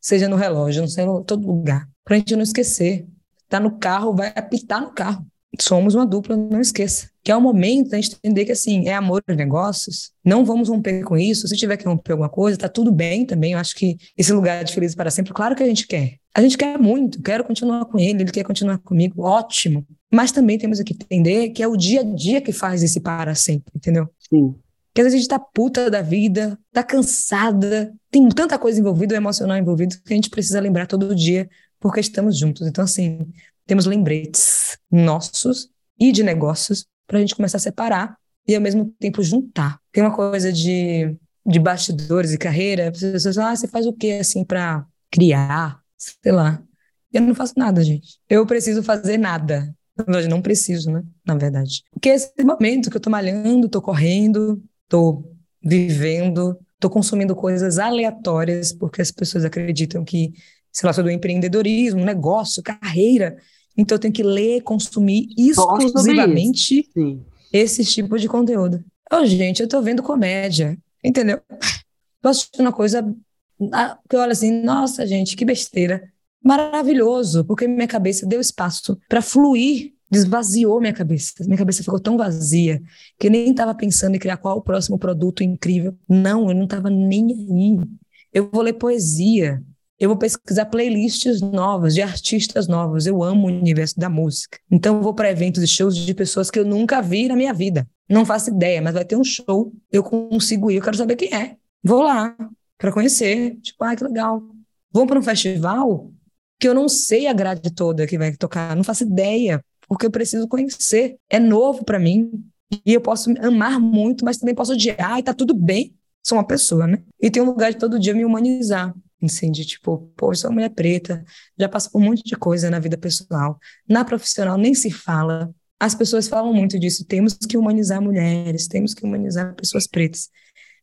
seja no relógio, sei, em todo lugar, para a gente não esquecer tá no carro, vai apitar no carro. Somos uma dupla, não esqueça. Que é o momento da gente entender que, assim, é amor aos negócios, não vamos romper com isso. Se tiver que romper alguma coisa, tá tudo bem também. Eu acho que esse lugar de feliz para sempre, claro que a gente quer. A gente quer muito, quero continuar com ele, ele quer continuar comigo, ótimo. Mas também temos que entender que é o dia a dia que faz esse para sempre, entendeu? Sim. Porque às vezes a gente tá puta da vida, tá cansada, tem tanta coisa envolvida, o emocional envolvido, que a gente precisa lembrar todo dia porque estamos juntos. Então, assim, temos lembretes nossos e de negócios para a gente começar a separar e ao mesmo tempo juntar. Tem uma coisa de, de bastidores e carreira, as pessoas falam, ah, você faz o quê assim para criar? Sei lá. Eu não faço nada, gente. Eu preciso fazer nada. Na verdade, não preciso, né? Na verdade. Porque esse momento que eu tô malhando, tô correndo, tô vivendo, tô consumindo coisas aleatórias, porque as pessoas acreditam que sei lá, sobre empreendedorismo, negócio, carreira. Então eu tenho que ler, consumir exclusivamente esse tipo de conteúdo. Oh, gente, eu tô vendo comédia, entendeu? Posso assistir uma coisa ah, que eu olho assim, nossa, gente, que besteira. Maravilhoso, porque minha cabeça deu espaço para fluir, desvaziou minha cabeça. Minha cabeça ficou tão vazia que eu nem estava pensando em criar qual o próximo produto incrível. Não, eu não estava nem aí. Eu vou ler poesia, Eu vou pesquisar playlists novas, de artistas novos. Eu amo o universo da música. Então, eu vou para eventos e shows de pessoas que eu nunca vi na minha vida. Não faço ideia, mas vai ter um show. Eu consigo ir, eu quero saber quem é. Vou lá para conhecer. Tipo, ah, que legal. Vou para um festival que eu não sei a grade toda que vai tocar. Não faço ideia, porque eu preciso conhecer. É novo para mim. E eu posso amar muito, mas também posso odiar e tá tudo bem. Sou uma pessoa, né? E tem um lugar de todo dia me humanizar assim, tipo, pô, sou mulher preta, já passo por um monte de coisa na vida pessoal. Na profissional nem se fala. As pessoas falam muito disso, temos que humanizar mulheres, temos que humanizar pessoas pretas.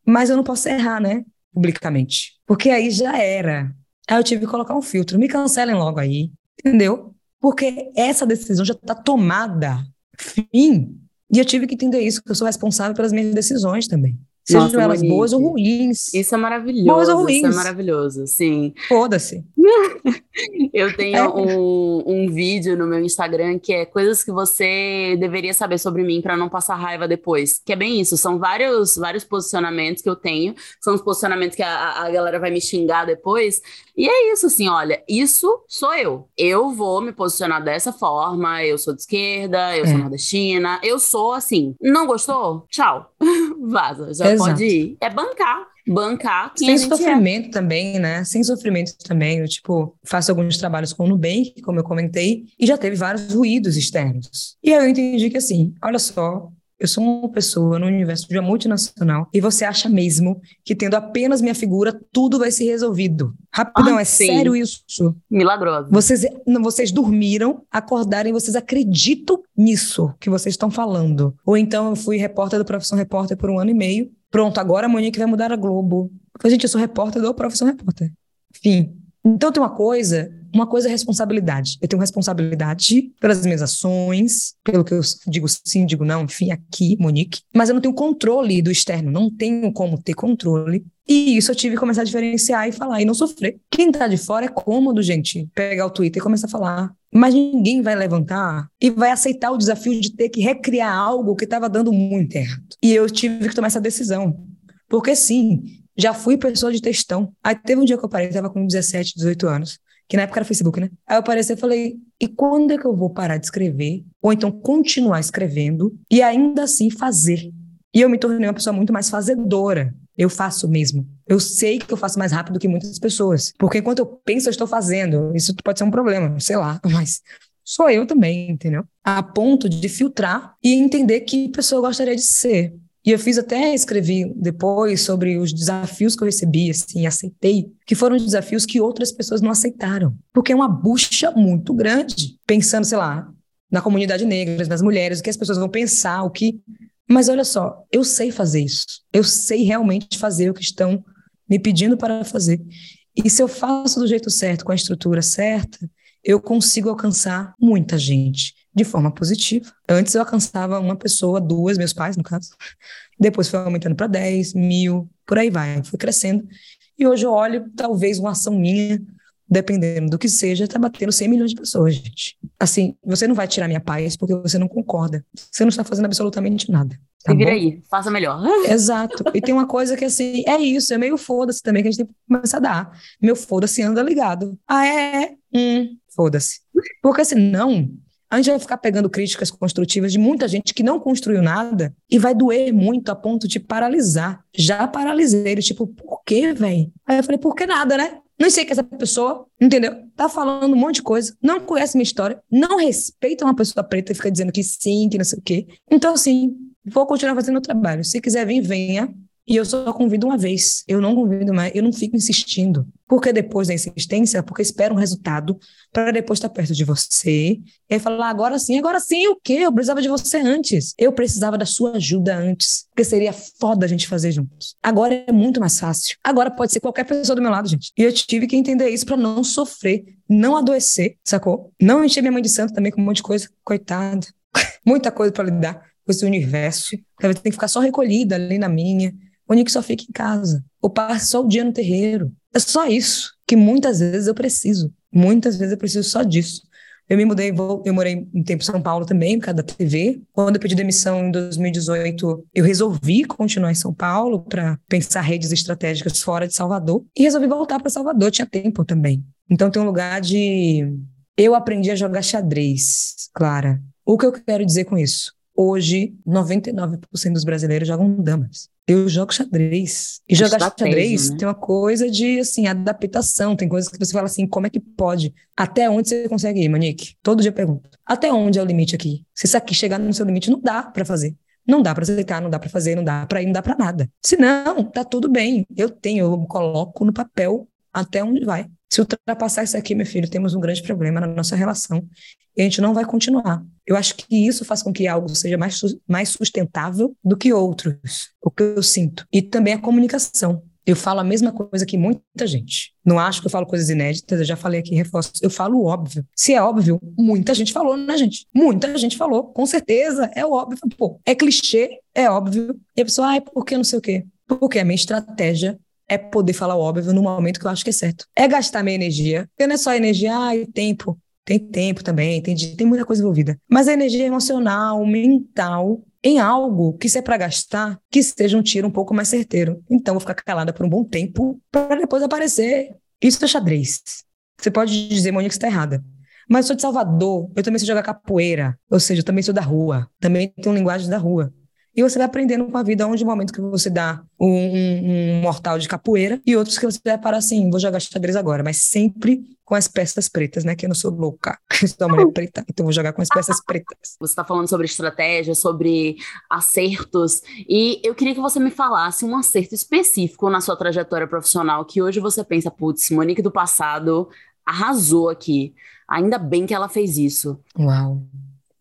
Mas eu não posso errar, né, publicamente. Porque aí já era. Aí eu tive que colocar um filtro, me cancelem logo aí, entendeu? Porque essa decisão já está tomada. Fim. E eu tive que entender isso, que eu sou responsável pelas minhas decisões também. Sejam Nossa, elas Monique. boas ou ruins. Isso é maravilhoso. Boas ou ruins. Isso é maravilhoso, sim. Foda-se. <laughs> Eu tenho é. um, um vídeo no meu Instagram que é coisas que você deveria saber sobre mim para não passar raiva depois. Que é bem isso. São vários, vários posicionamentos que eu tenho. São os posicionamentos que a, a galera vai me xingar depois. E é isso, assim, olha, isso sou eu. Eu vou me posicionar dessa forma. Eu sou de esquerda, eu é. sou nordestina. Eu sou assim. Não gostou? Tchau. <laughs> Vaza. Já Exato. pode ir. É bancar bancar Sem sofrimento é. também, né? Sem sofrimento também. Eu, tipo, faço alguns trabalhos com o Nubank, como eu comentei, e já teve vários ruídos externos. E aí eu entendi que, assim, olha só, eu sou uma pessoa no universo de uma multinacional e você acha mesmo que tendo apenas minha figura, tudo vai ser resolvido. Rapidão, ah, é sim. sério isso? Milagroso. Vocês, vocês dormiram, acordaram e vocês acreditam nisso que vocês estão falando. Ou então eu fui repórter da Profissão Repórter por um ano e meio Pronto, agora a Monique vai mudar a Globo. Eu falei, gente, eu sou repórter do Profissão Repórter. Enfim. Então tem uma coisa, uma coisa é responsabilidade. Eu tenho responsabilidade pelas minhas ações, pelo que eu digo sim, digo não, enfim, aqui, Monique. Mas eu não tenho controle do externo, não tenho como ter controle. E isso eu tive que começar a diferenciar e falar e não sofrer. Quem tá de fora é cômodo, gente, pegar o Twitter e começar a falar. Mas ninguém vai levantar e vai aceitar o desafio de ter que recriar algo que estava dando muito errado. E eu tive que tomar essa decisão. Porque sim, já fui pessoa de textão. Aí teve um dia que eu parei, estava com 17, 18 anos, que na época era Facebook, né? Aí eu apareci e falei, e quando é que eu vou parar de escrever? Ou então continuar escrevendo e ainda assim fazer? E eu me tornei uma pessoa muito mais fazedora. Eu faço mesmo. Eu sei que eu faço mais rápido que muitas pessoas. Porque enquanto eu penso, eu estou fazendo. Isso pode ser um problema, sei lá, <laughs> mas sou eu também, entendeu? A ponto de filtrar e entender que pessoa eu gostaria de ser. E eu fiz até, escrevi depois sobre os desafios que eu recebi, assim, aceitei, que foram desafios que outras pessoas não aceitaram. Porque é uma bucha muito grande. Pensando, sei lá, na comunidade negra, nas mulheres, o que as pessoas vão pensar, o que mas olha só, eu sei fazer isso. Eu sei realmente fazer o que estão me pedindo para fazer. E se eu faço do jeito certo, com a estrutura certa, eu consigo alcançar muita gente de forma positiva. Antes eu alcançava uma pessoa, duas, meus pais, no caso. Depois foi aumentando para 10, mil, por aí vai. Foi crescendo. E hoje eu olho, talvez, uma ação minha dependendo do que seja, tá batendo 100 milhões de pessoas, gente. Assim, você não vai tirar minha paz porque você não concorda. Você não está fazendo absolutamente nada. Tá Se vira bom? aí, faça melhor. <laughs> Exato. E tem uma coisa que, assim, é isso, é meio foda-se também que a gente tem que começar a dar. Meu foda-se anda ligado. Ah, é? é. Hum, foda-se. Porque senão, a gente vai ficar pegando críticas construtivas de muita gente que não construiu nada e vai doer muito a ponto de paralisar. Já paralisei, tipo, por quê, velho? Aí eu falei, por que nada, né? Não sei que essa pessoa, entendeu? Tá falando um monte de coisa, não conhece minha história, não respeita uma pessoa preta e fica dizendo que sim, que não sei o quê. Então, assim, vou continuar fazendo o trabalho. Se quiser vir, venha. E eu só convido uma vez. Eu não convido mais, eu não fico insistindo. Porque depois da insistência, porque espera um resultado para depois estar perto de você e falar agora sim, agora sim, o quê? Eu precisava de você antes. Eu precisava da sua ajuda antes, porque seria foda a gente fazer juntos. Agora é muito mais fácil. Agora pode ser qualquer pessoa do meu lado, gente. E eu tive que entender isso para não sofrer, não adoecer, sacou? Não encher minha mãe de santo também com um monte de coisa, coitada. <laughs> Muita coisa para lidar com esse universo. Ela tem que ficar só recolhida ali na minha o Nick só fica em casa. Ou passa só o dia no terreiro. É só isso que muitas vezes eu preciso. Muitas vezes eu preciso só disso. Eu me mudei, eu morei um tempo em São Paulo também, por causa da TV. Quando eu pedi demissão em 2018, eu resolvi continuar em São Paulo para pensar redes estratégicas fora de Salvador e resolvi voltar para Salvador, tinha tempo também. Então tem um lugar de eu aprendi a jogar xadrez, Clara. O que eu quero dizer com isso? Hoje, 99% dos brasileiros jogam damas. Eu jogo xadrez. E jogar xadrez né? tem uma coisa de, assim, adaptação. Tem coisas que você fala assim, como é que pode? Até onde você consegue ir, Manique? Todo dia eu pergunto. Até onde é o limite aqui? Se isso aqui chegar no seu limite, não dá para fazer. Não dá para aceitar, não dá para fazer, não dá para ir, não dá para nada. Se não, tá tudo bem. Eu tenho, eu coloco no papel até onde vai. Se ultrapassar isso aqui, meu filho, temos um grande problema na nossa relação e a gente não vai continuar. Eu acho que isso faz com que algo seja mais, mais sustentável do que outros, o que eu sinto. E também a comunicação. Eu falo a mesma coisa que muita gente. Não acho que eu falo coisas inéditas, eu já falei aqui, reforço. Eu falo o óbvio. Se é óbvio, muita gente falou, né, gente? Muita gente falou, com certeza, é óbvio. Pô, é clichê, é óbvio. E a pessoa, ai, por que não sei o quê? Porque a minha estratégia é poder falar o óbvio no momento que eu acho que é certo. É gastar minha energia. Porque não é só energia, ah, e tempo. Tem tempo também, tem, tem muita coisa envolvida. Mas a energia emocional, mental, em algo que se é para gastar, que seja um tiro um pouco mais certeiro. Então, vou ficar calada por um bom tempo para depois aparecer. Isso é xadrez. Você pode dizer, Mônica, que está errada. Mas eu sou de Salvador, eu também sei jogar capoeira. Ou seja, eu também sou da rua. Também tenho linguagem da rua. E você vai aprendendo com a vida, onde o momento que você dá um, um, mortal de capoeira e outros que você vai parar assim, vou jogar xadrez agora, mas sempre com as peças pretas, né? Que eu não sou louca, <laughs> eu sou uma mulher preta, então vou jogar com as peças pretas. Você está falando sobre estratégia, sobre acertos, e eu queria que você me falasse um acerto específico na sua trajetória profissional que hoje você pensa, putz, Monique do passado arrasou aqui. Ainda bem que ela fez isso. Uau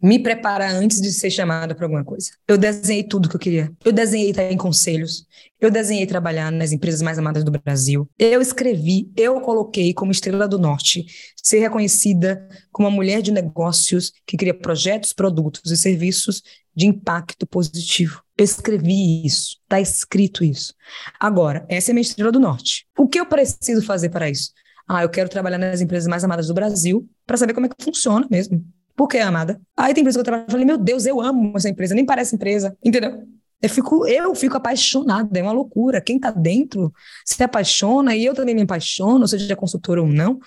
me preparar antes de ser chamada para alguma coisa. Eu desenhei tudo que eu queria. Eu desenhei estar em conselhos. Eu desenhei trabalhar nas empresas mais amadas do Brasil. Eu escrevi, eu coloquei como estrela do norte ser reconhecida como uma mulher de negócios que cria projetos, produtos e serviços de impacto positivo. Eu escrevi isso, está escrito isso. Agora, essa é a minha estrela do norte. O que eu preciso fazer para isso? Ah, eu quero trabalhar nas empresas mais amadas do Brasil para saber como é que funciona mesmo. Por que, amada? Aí tem empresa que eu trabalho e falei, meu Deus, eu amo essa empresa, nem parece empresa, entendeu? Eu fico, eu fico apaixonada, é uma loucura. Quem está dentro se apaixona e eu também me apaixono, seja consultora ou não,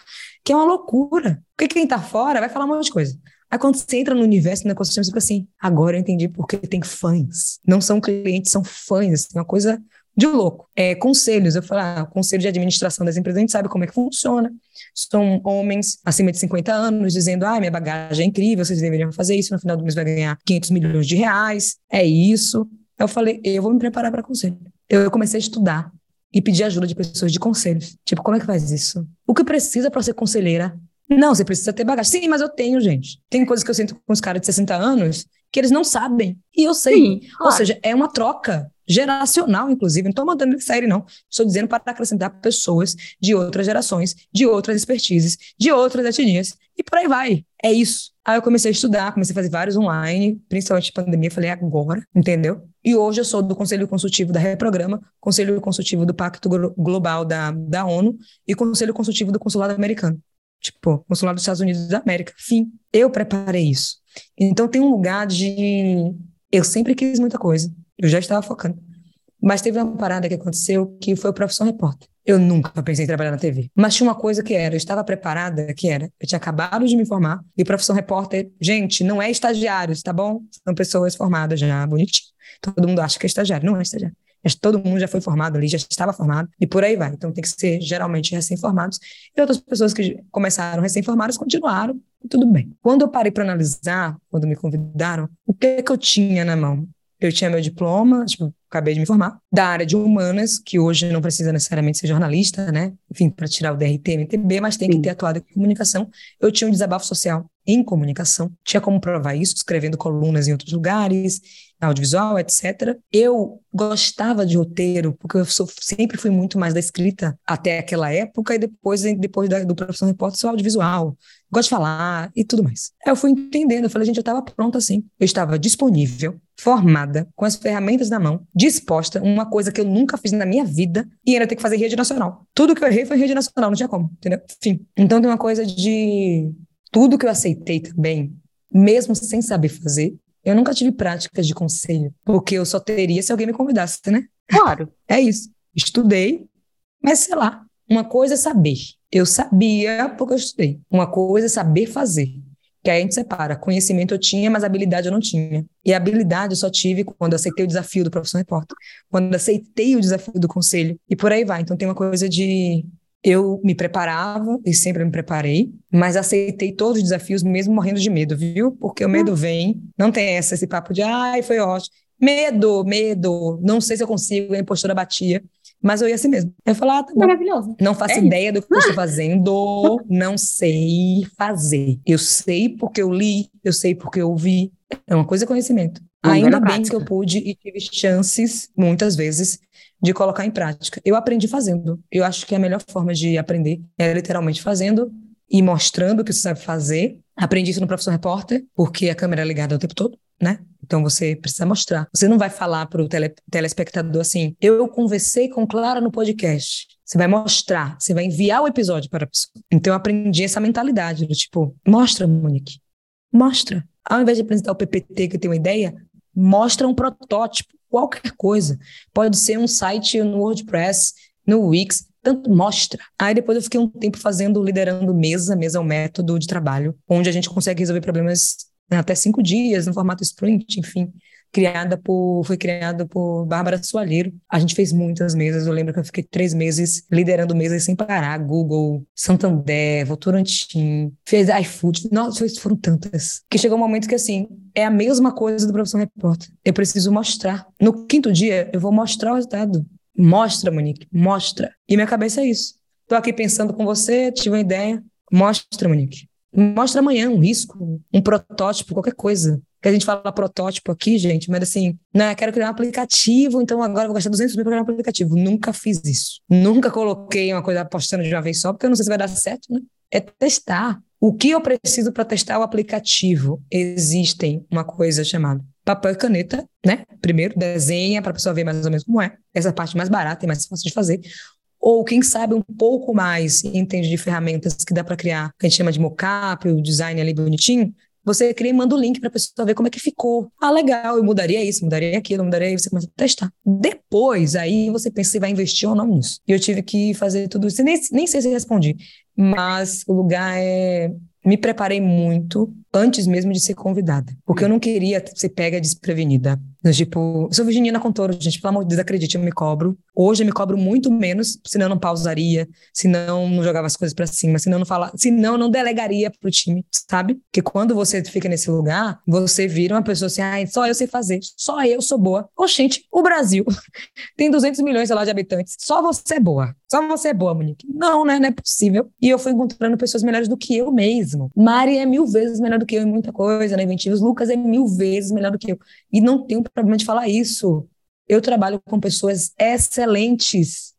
que é uma loucura. Porque quem está fora vai falar um monte de coisa. Aí quando você entra no universo do ecossistema, você fica assim, agora eu entendi porque tem fãs. Não são clientes, são fãs. Assim, uma coisa de louco. É, conselhos, eu falo, ah, conselho de administração das empresas, a gente sabe como é que funciona. São homens acima de 50 anos dizendo, ah, minha bagagem é incrível, vocês deveriam fazer isso, no final do mês vai ganhar 500 milhões de reais, é isso. Eu falei, eu vou me preparar para conselho. Eu comecei a estudar e pedir ajuda de pessoas de conselhos. Tipo, como é que faz isso? O que precisa para ser conselheira? Não, você precisa ter bagagem. Sim, mas eu tenho, gente. Tem coisas que eu sinto com os caras de 60 anos que eles não sabem. E eu sei. Sim, claro. Ou seja, é uma troca geracional, inclusive. Não estou mandando ele sair, não. Estou dizendo para acrescentar pessoas de outras gerações, de outras expertises, de outras etnias, e por aí vai. É isso. Aí eu comecei a estudar, comecei a fazer vários online, principalmente pandemia, falei agora, entendeu? E hoje eu sou do Conselho Consultivo da Reprograma, Conselho Consultivo do Pacto Global da, da ONU e Conselho Consultivo do Consulado Americano. Tipo, Consulado dos Estados Unidos da América. Fim. Eu preparei isso. Então tem um lugar de. Eu sempre quis muita coisa. Eu já estava focando. Mas teve uma parada que aconteceu que foi o Profissão Repórter. Eu nunca pensei em trabalhar na TV. Mas tinha uma coisa que era, eu estava preparada, que era, eu tinha acabado de me formar, e Profissão Repórter, gente, não é estagiários, tá bom? São pessoas formadas já, bonitinho. Todo mundo acha que é estagiário, não é estagiário. Mas todo mundo já foi formado ali, já estava formado, e por aí vai. Então tem que ser geralmente recém-formados. E outras pessoas que começaram recém-formadas continuaram, e tudo bem. Quando eu parei para analisar, quando me convidaram, o que, que eu tinha na mão? Eu tinha meu diploma, tipo, acabei de me formar, da área de humanas, que hoje não precisa necessariamente ser jornalista, né? Enfim, para tirar o DRT, MTB, mas tem Sim. que ter atuado em comunicação. Eu tinha um desabafo social em comunicação, tinha como provar isso, escrevendo colunas em outros lugares, audiovisual, etc. Eu gostava de roteiro, porque eu sou, sempre fui muito mais da escrita até aquela época, e depois, depois da, do profissão repórter, sou audiovisual. Gosto de falar e tudo mais. Aí eu fui entendendo, eu falei, gente, eu estava pronta assim. Eu estava disponível, formada, com as ferramentas na mão, disposta, uma coisa que eu nunca fiz na minha vida, e ainda ter que fazer rede nacional. Tudo que eu errei foi rede nacional, não tinha como, entendeu? Enfim. Então tem uma coisa de tudo que eu aceitei também, mesmo sem saber fazer, eu nunca tive práticas de conselho, porque eu só teria se alguém me convidasse, né? Claro. <laughs> É isso. Estudei, mas sei lá, uma coisa é saber. Eu sabia porque eu estudei. Uma coisa é saber fazer. Que aí a gente separa. Conhecimento eu tinha, mas habilidade eu não tinha. E habilidade eu só tive quando aceitei o desafio do professor repórter. Quando aceitei o desafio do conselho. E por aí vai. Então tem uma coisa de eu me preparava e sempre me preparei, mas aceitei todos os desafios mesmo morrendo de medo, viu? Porque o medo vem, não tem essa, esse papo de ai, foi ótimo. Medo, medo, não sei se eu consigo, a impostura batia. Mas eu ia assim mesmo. Eu falar, ah, tá Maravilhoso. Não faço é ideia isso. do que eu estou fazendo, não sei fazer. Eu sei porque eu li, eu sei porque eu ouvi. É uma coisa é conhecimento. Ainda bem prática. que eu pude e tive chances, muitas vezes, de colocar em prática. Eu aprendi fazendo. Eu acho que a melhor forma de aprender é literalmente fazendo e mostrando o que você sabe fazer. Aprendi isso no Professor Repórter, porque a câmera é ligada o tempo todo, né? Então você precisa mostrar. Você não vai falar para o tele, telespectador assim: eu conversei com Clara no podcast. Você vai mostrar, você vai enviar o episódio para a pessoa. Então eu aprendi essa mentalidade do tipo: mostra, Monique. Mostra. Ao invés de apresentar o PPT que tem uma ideia, mostra um protótipo, qualquer coisa. Pode ser um site no WordPress, no Wix, tanto mostra. Aí depois eu fiquei um tempo fazendo, liderando mesa, mesa é um método de trabalho, onde a gente consegue resolver problemas né, até cinco dias, no formato sprint, enfim. Criada por, foi criada por Bárbara Soalheiro. A gente fez muitas mesas. Eu lembro que eu fiquei três meses liderando mesas sem parar. Google, Santander, Votorantim, fez iFood. Nossa, foram tantas. Que chegou um momento que, assim, é a mesma coisa do Profissão Repórter. Eu preciso mostrar. No quinto dia, eu vou mostrar o resultado. Mostra, Monique, mostra. E minha cabeça é isso. Tô aqui pensando com você, tive uma ideia. Mostra, Monique. Mostra amanhã um risco, um protótipo, qualquer coisa. Que a gente fala protótipo aqui, gente, mas assim, né, quero criar um aplicativo, então agora vou gastar 200 mil para criar um aplicativo. Nunca fiz isso. Nunca coloquei uma coisa apostando de uma vez só, porque eu não sei se vai dar certo, né? É testar. O que eu preciso para testar o aplicativo? Existem uma coisa chamada papel e caneta, né? Primeiro, desenha para a pessoa ver mais ou menos como é. Essa parte mais barata e mais fácil de fazer ou quem sabe um pouco mais entende de ferramentas que dá para criar, que a gente chama de mockup, o design ali bonitinho, você cria e manda o link para a pessoa ver como é que ficou. Ah, legal, eu mudaria isso, mudaria aquilo, mudaria isso, você começa a testar. Depois, aí você pensa se vai investir ou não nisso. E eu tive que fazer tudo isso. Nem, nem sei se respondi, mas o lugar é me preparei muito antes mesmo de ser convidada, porque eu não queria ser pega desprevenida. Tipo, sou Virginiana Contoro, gente, pelo amor de Deus, acredite, eu me cobro. Hoje eu me cobro muito menos, senão eu não pausaria, senão não jogava as coisas para cima, senão não falava, senão não delegaria pro time, sabe? Porque quando você fica nesse lugar, você vira uma pessoa assim, ah, só eu sei fazer, só eu sou boa. Oxente, o Brasil <laughs> tem 200 milhões lá de habitantes, só você é boa. Só você é boa, Monique. Não, né? Não é possível. E eu fui encontrando pessoas melhores do que eu mesmo. Mari é mil vezes melhor do que eu em muita coisa, né? Inventivos. Lucas é mil vezes melhor do que eu. E não tenho problema de falar isso. Eu trabalho com pessoas excelentes.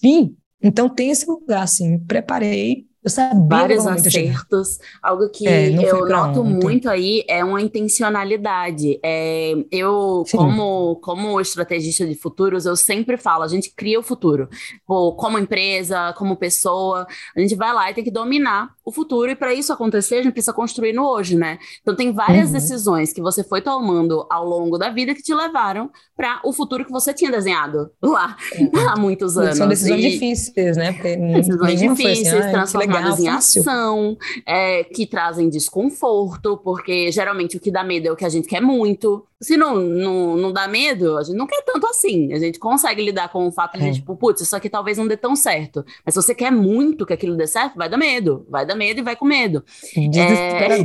Fim. Então tem esse lugar, assim. Preparei eu sabia vários acertos. Algo que é, eu noto ontem. muito aí é uma intencionalidade. É, eu, como, como estrategista de futuros, eu sempre falo: a gente cria o futuro. Pô, como empresa, como pessoa, a gente vai lá e tem que dominar o futuro. E para isso acontecer, a gente precisa construir no hoje, né? Então, tem várias uhum. decisões que você foi tomando ao longo da vida que te levaram para o futuro que você tinha desenhado <laughs> lá uhum. há muitos anos. São decisões e... difíceis, né? Porque <laughs> decisões difíceis, assim, ah, transformadas em ação, é, que trazem desconforto, porque geralmente o que dá medo é o que a gente quer muito. Se não, não, não dá medo, a gente não quer tanto assim. A gente consegue lidar com o fato é. de, tipo, putz, isso aqui talvez não dê tão certo. Mas se você quer muito que aquilo dê certo, vai dar medo. Vai dar medo e vai com medo. É...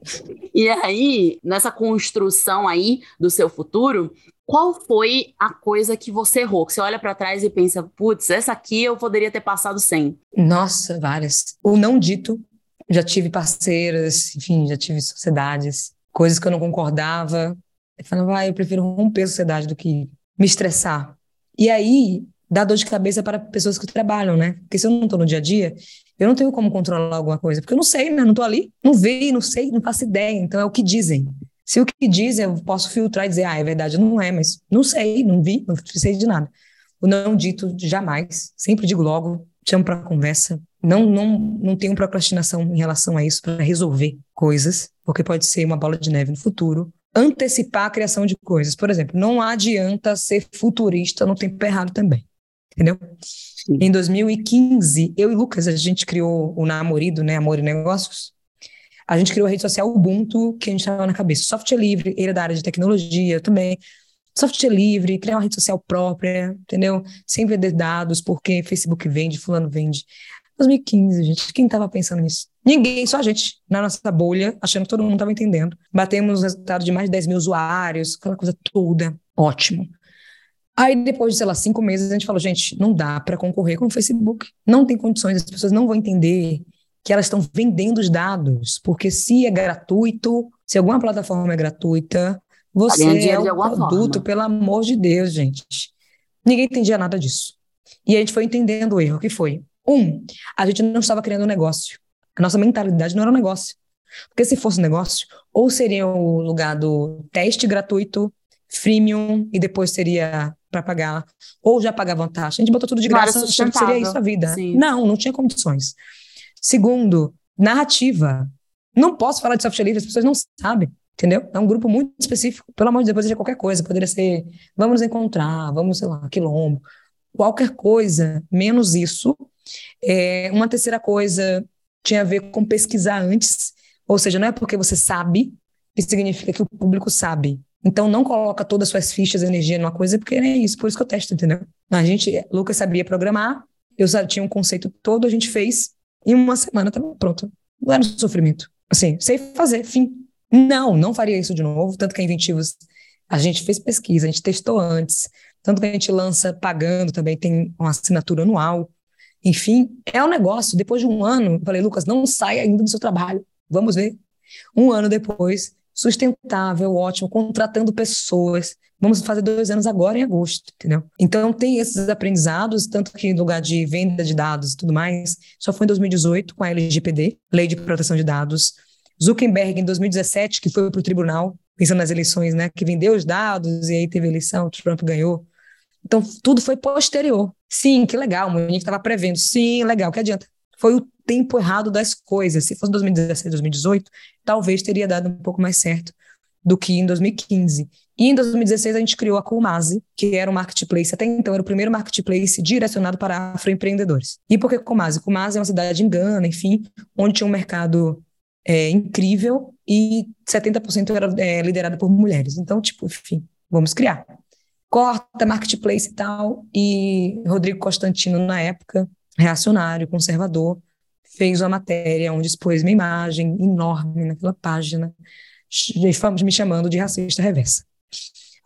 <laughs> e aí, nessa construção aí do seu futuro, qual foi a coisa que você errou? Que você olha para trás e pensa, putz, essa aqui eu poderia ter passado sem. Nossa, várias. O não dito. Já tive parceiras, enfim, já tive sociedades, coisas que eu não concordava. Eu falava, ah, eu prefiro romper a sociedade do que me estressar. E aí, dá dor de cabeça para pessoas que trabalham, né? Porque se eu não estou no dia a dia, eu não tenho como controlar alguma coisa, porque eu não sei, né? Não estou ali, não vi, não sei, não faço ideia. Então é o que dizem. Se o que dizem, eu posso filtrar e dizer, ah, é verdade, não é, mas não sei, não vi, não sei de nada. O não dito jamais, sempre digo logo, chamo para conversa. Não, não, não tenho procrastinação em relação a isso para resolver coisas, porque pode ser uma bola de neve no futuro. Antecipar a criação de coisas. Por exemplo, não adianta ser futurista no tempo errado também. Entendeu? Sim. Em 2015, eu e Lucas, a gente criou o Namorido, né? Amor e Negócios. A gente criou a rede social Ubuntu, que a gente estava na cabeça. Software livre, ele é da área de tecnologia também software livre, criar uma rede social própria, entendeu? Sem vender dados, porque Facebook vende, fulano vende. 2015, gente, quem estava pensando nisso? Ninguém, só a gente, na nossa bolha, achando que todo mundo estava entendendo. Batemos o resultado de mais de 10 mil usuários, aquela coisa toda. Ótimo. Aí, depois de, sei lá, cinco meses, a gente falou, gente, não dá para concorrer com o Facebook. Não tem condições, as pessoas não vão entender que elas estão vendendo os dados, porque se é gratuito, se alguma plataforma é gratuita, você é um produto, forma. pelo amor de Deus, gente. Ninguém entendia nada disso. E a gente foi entendendo o erro, que foi, um, a gente não estava criando um negócio. A nossa mentalidade não era um negócio. Porque se fosse um negócio, ou seria o lugar do teste gratuito, freemium, e depois seria para pagar, ou já pagava taxa. A gente botou tudo de graça, achando que seria isso a vida. Sim. Não, não tinha condições. Segundo, narrativa. Não posso falar de software livre, as pessoas não sabem. Entendeu? É um grupo muito específico. Pelo amor de Deus, pode ser qualquer coisa. Poderia ser, vamos nos encontrar, vamos, sei lá, quilombo. Qualquer coisa, menos isso. É, uma terceira coisa tinha a ver com pesquisar antes. Ou seja, não é porque você sabe que significa que o público sabe. Então, não coloca todas as suas fichas, energia numa coisa, porque é isso, por isso que eu testo, entendeu? A gente, Lucas sabia programar, eu tinha um conceito todo, a gente fez, em uma semana estava pronto. Não era um sofrimento. Assim, sei fazer, fim. Não, não faria isso de novo. Tanto que a Inventivos, a gente fez pesquisa, a gente testou antes. Tanto que a gente lança pagando também, tem uma assinatura anual. Enfim, é um negócio. Depois de um ano, eu falei, Lucas, não saia ainda do seu trabalho. Vamos ver. Um ano depois, sustentável, ótimo, contratando pessoas. Vamos fazer dois anos agora em agosto, entendeu? Então tem esses aprendizados, tanto que no lugar de venda de dados e tudo mais, só foi em 2018 com a LGPD, Lei de Proteção de Dados, Zuckerberg, em 2017, que foi para o tribunal, pensando nas eleições, né, que vendeu os dados e aí teve eleição, Trump ganhou. Então, tudo foi posterior. Sim, que legal, o Monique estava prevendo. Sim, legal, que adianta? Foi o tempo errado das coisas. Se fosse 2017, 2018, talvez teria dado um pouco mais certo do que em 2015. E em 2016 a gente criou a Comase, que era um marketplace, até então era o primeiro marketplace direcionado para afroempreendedores. E por que Comase? Comase é uma cidade em Gana, enfim, onde tinha um mercado é, incrível e 70% era é, liderada por mulheres. Então, tipo, enfim, vamos criar. Corta, marketplace e tal. E Rodrigo Constantino, na época, reacionário, conservador, fez uma matéria onde expôs uma imagem enorme naquela página, me chamando de racista reversa.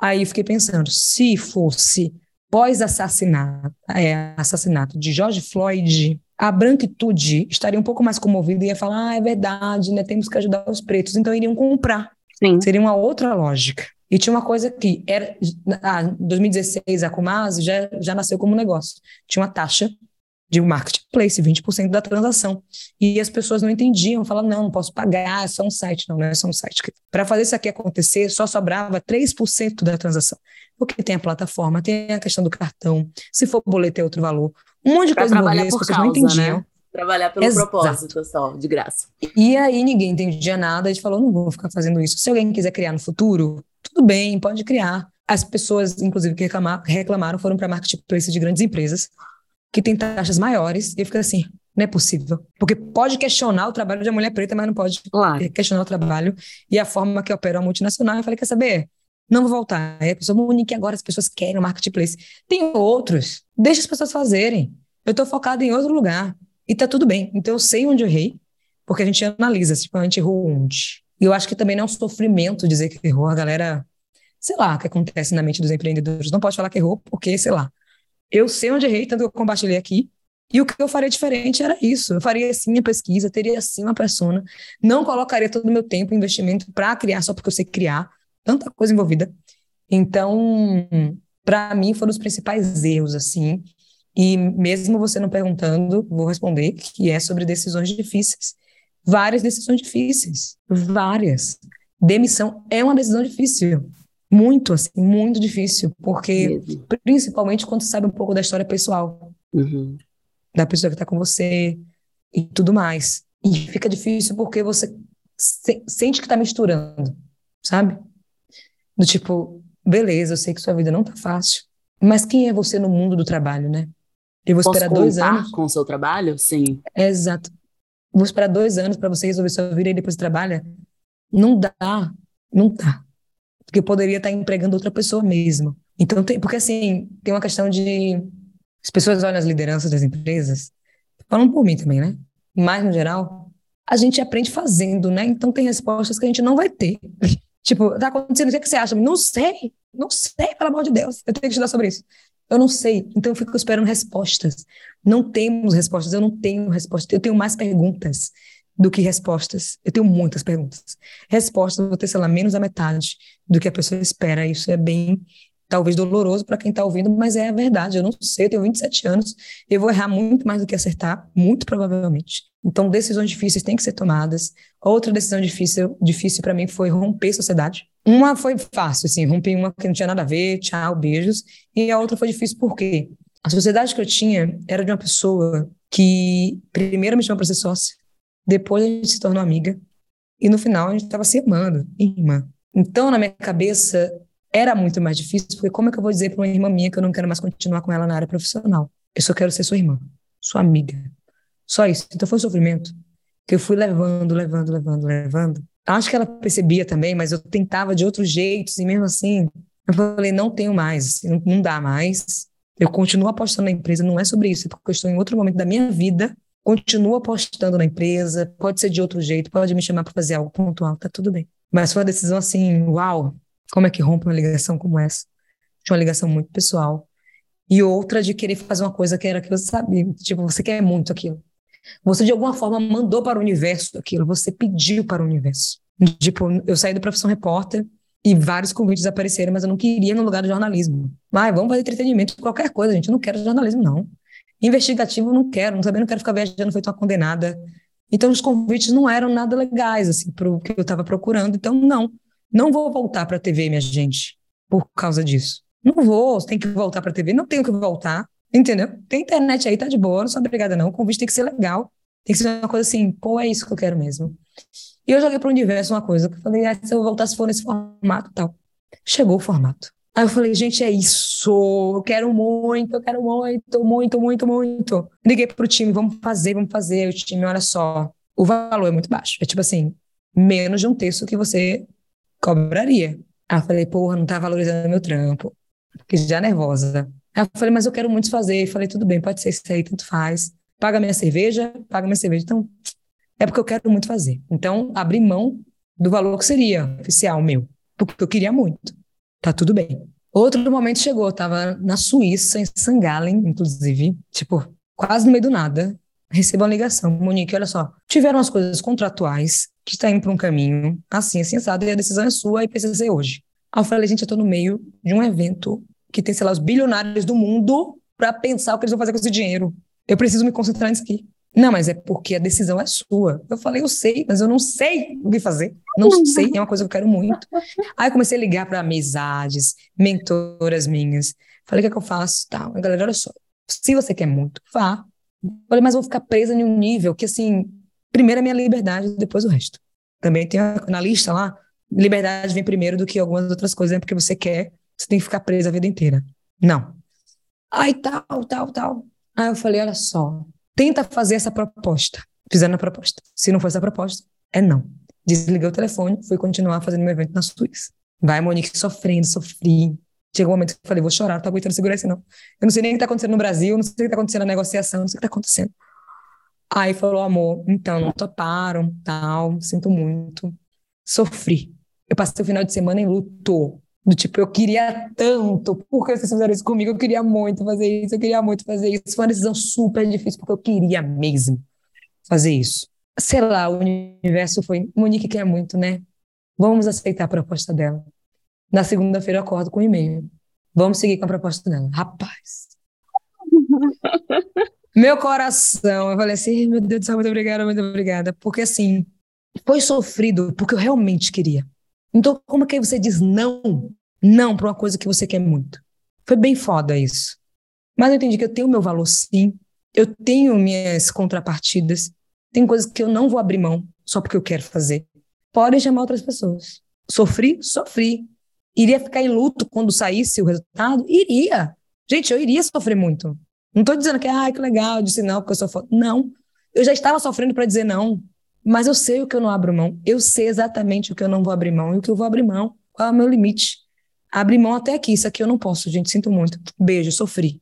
Aí fiquei pensando, se fosse pós-assassinato é, assassinato de George Floyd, a branquitude estaria um pouco mais comovida e ia falar: ah, é verdade, né? Temos que ajudar os pretos. Então iriam comprar. Sim. Seria uma outra lógica. E tinha uma coisa que era. Ah, 2016, a Comase já, já nasceu como negócio. Tinha uma taxa de marketplace, 20% da transação. E as pessoas não entendiam, falavam, não, não posso pagar, é só um site. Não, não é só um site. Para fazer isso aqui acontecer, só sobrava 3% da transação. Porque tem a plataforma, tem a questão do cartão, se for boleto é outro valor. Um monte de pra coisa as pessoas causa, não entendiam. Né? Trabalhar pelo Exato. propósito só, de graça. E aí ninguém entendia nada, a gente falou, não vou ficar fazendo isso. Se alguém quiser criar no futuro, tudo bem, pode criar. As pessoas, inclusive, que reclamaram foram para marketplace de grandes empresas, que têm taxas maiores, e fica assim, não é possível. Porque pode questionar o trabalho de uma mulher preta, mas não pode claro. questionar o trabalho e a forma que opera a multinacional. Eu falei, quer saber? Não vou voltar. Aí a pessoa, Monique, agora as pessoas querem o marketplace. Tem outros. Deixa as pessoas fazerem. Eu estou focada em outro lugar. E tá tudo bem. Então eu sei onde eu errei, porque a gente analisa, tipo, a gente errou onde. E eu acho que também não é um sofrimento dizer que errou. A galera, sei lá, o que acontece na mente dos empreendedores. Não pode falar que errou, porque, sei lá. Eu sei onde errei, tanto que eu compartilhei aqui. E o que eu faria diferente era isso. Eu faria assim a pesquisa, teria assim uma persona, não colocaria todo o meu tempo, investimento para criar só porque eu sei criar, tanta coisa envolvida. Então, para mim, foram os principais erros, assim. E mesmo você não perguntando, vou responder, que é sobre decisões difíceis. Várias decisões difíceis. Várias. Demissão é uma decisão difícil. Muito, assim, muito difícil. Porque, mesmo. principalmente quando sabe um pouco da história pessoal. Uhum. da pessoa que está com você e tudo mais. E fica difícil porque você se, sente que está misturando, sabe? Do tipo, beleza, eu sei que sua vida não tá fácil, mas quem é você no mundo do trabalho, né? Eu vou Posso esperar dois anos. com o seu trabalho? Sim. É, exato. Vou esperar dois anos para você resolver sua vida e depois trabalha? Não dá, não dá. Porque eu poderia estar empregando outra pessoa mesmo. Então, tem, porque assim, tem uma questão de. As pessoas olham as lideranças das empresas, falando por mim também, né? Mas, no geral, a gente aprende fazendo, né? Então, tem respostas que a gente não vai ter. <laughs> tipo, tá acontecendo, o que, é que você acha? Não sei, não sei, pelo amor de Deus. Eu tenho que estudar sobre isso. Eu não sei, então eu fico esperando respostas. Não temos respostas, eu não tenho respostas. Eu tenho mais perguntas do que respostas. Eu tenho muitas perguntas. Respostas, vou ter, sei lá, menos da metade do que a pessoa espera. Isso é bem, talvez, doloroso para quem está ouvindo, mas é a verdade. Eu não sei, eu tenho 27 anos, eu vou errar muito mais do que acertar, muito provavelmente. Então, decisões difíceis têm que ser tomadas. Outra decisão difícil, difícil para mim foi romper sociedade. Uma foi fácil, assim, rompi uma que não tinha nada a ver, tchau, beijos. E a outra foi difícil porque a sociedade que eu tinha era de uma pessoa que primeiro me chamou para ser sócia, depois a gente se tornou amiga, e no final a gente estava se amando, irmã. Então, na minha cabeça, era muito mais difícil, porque como é que eu vou dizer para uma irmã minha que eu não quero mais continuar com ela na área profissional? Eu só quero ser sua irmã, sua amiga. Só isso. Então foi um sofrimento que eu fui levando, levando, levando, levando, Acho que ela percebia também, mas eu tentava de outros jeitos, e mesmo assim, eu falei, não tenho mais, não, não dá mais. Eu continuo apostando na empresa, não é sobre isso, é porque eu estou em outro momento da minha vida, continuo apostando na empresa, pode ser de outro jeito, pode me chamar para fazer algo pontual, tá tudo bem. Mas foi uma decisão assim, uau, como é que rompe uma ligação como essa? De uma ligação muito pessoal. E outra de querer fazer uma coisa que era que você sabia, tipo, você quer muito aquilo. Você, de alguma forma, mandou para o universo aquilo, você pediu para o universo. Tipo, eu saí da profissão repórter e vários convites apareceram, mas eu não queria no lugar do jornalismo. Mas vamos fazer entretenimento, qualquer coisa, gente. Eu não quero jornalismo, não. Investigativo, não quero. Não sabia, não quero ficar viajando feito uma condenada. Então, os convites não eram nada legais, assim, para o que eu estava procurando. Então, não. Não vou voltar para a TV, minha gente, por causa disso. Não vou, tem que voltar para a TV. Não tenho que voltar. Entendeu? Tem internet aí, tá de boa, não sou obrigada não. O convite tem que ser legal. Tem que ser uma coisa assim, pô, é isso que eu quero mesmo. E eu joguei para o universo uma coisa, que eu falei, ah, se eu voltar se for nesse formato tal. Chegou o formato. Aí eu falei, gente, é isso, eu quero muito, eu quero muito, muito, muito, muito. Liguei pro time, vamos fazer, vamos fazer. O time, olha só, o valor é muito baixo. É tipo assim, menos de um terço que você cobraria. Aí eu falei, porra, não tá valorizando meu trampo. Fiquei já nervosa. Aí eu falei, mas eu quero muito fazer. Falei, tudo bem, pode ser isso aí, tanto faz. Paga minha cerveja, paga minha cerveja. Então, é porque eu quero muito fazer. Então, abri mão do valor que seria oficial meu, porque eu queria muito. Tá tudo bem. Outro momento chegou, eu tava na Suíça, em St. Gallen, inclusive, tipo, quase no meio do nada, recebo uma ligação. Monique, olha só, tiveram as coisas contratuais que está indo para um caminho assim, assim, assado, e a decisão é sua e precisa ser hoje. Aí eu falei, gente, eu tô no meio de um evento que tem, sei lá, os bilionários do mundo para pensar o que eles vão fazer com esse dinheiro. Eu preciso me concentrar nisso aqui. Não, mas é porque a decisão é sua. Eu falei, eu sei, mas eu não sei o que fazer. Não sei, é uma coisa que eu quero muito. Aí eu comecei a ligar para amizades, mentoras minhas. Falei, o que é que eu faço? Tá, a galera, olha só. Se você quer muito, vá. Falei, mas vou ficar presa em um nível que, assim, primeiro é minha liberdade, depois o resto. Também tem na lista lá, liberdade vem primeiro do que algumas outras coisas, né? Porque você quer você tem que ficar presa a vida inteira. Não. Ai, tal, tal, tal. Aí eu falei, olha só, tenta fazer essa proposta. Fizeram a proposta. Se não for essa proposta, é não. Desliguei o telefone, fui continuar fazendo meu evento na Suíça. Vai, Monique, sofrendo, sofri. Chegou um momento que eu falei, vou chorar, não tô aguentando segurar isso não. Eu não sei nem o que tá acontecendo no Brasil, não sei o que tá acontecendo na negociação, não sei o que tá acontecendo. Aí falou, amor, então, não toparam, tal, sinto muito. Sofri. Eu passei o final de semana em luto. Do tipo, eu queria tanto, por que vocês fizeram isso comigo? Eu queria muito fazer isso, eu queria muito fazer isso. Foi uma decisão super difícil, porque eu queria mesmo fazer isso. Sei lá, o universo foi. Monique quer muito, né? Vamos aceitar a proposta dela. Na segunda-feira eu acordo com um e-mail. Vamos seguir com a proposta dela. Rapaz. <laughs> meu coração, eu falei assim, meu Deus do céu, muito obrigada, muito obrigada. Porque assim, foi sofrido, porque eu realmente queria. Então, como é que você diz não? Não para uma coisa que você quer muito. Foi bem foda isso. Mas eu entendi que eu tenho meu valor sim, Eu tenho minhas contrapartidas, tem coisas que eu não vou abrir mão só porque eu quero fazer. Podem chamar outras pessoas. Sofri? Sofri. Iria ficar em luto quando saísse o resultado? Iria. Gente, eu iria sofrer muito. Não estou dizendo que, ah, que legal, eu disse não, porque eu sou foda. Não. Eu já estava sofrendo para dizer não. Mas eu sei o que eu não abro mão. Eu sei exatamente o que eu não vou abrir mão e o que eu vou abrir mão. Qual é o meu limite? Abrir mão até aqui. Isso aqui eu não posso, gente. Sinto muito. Beijo, sofri.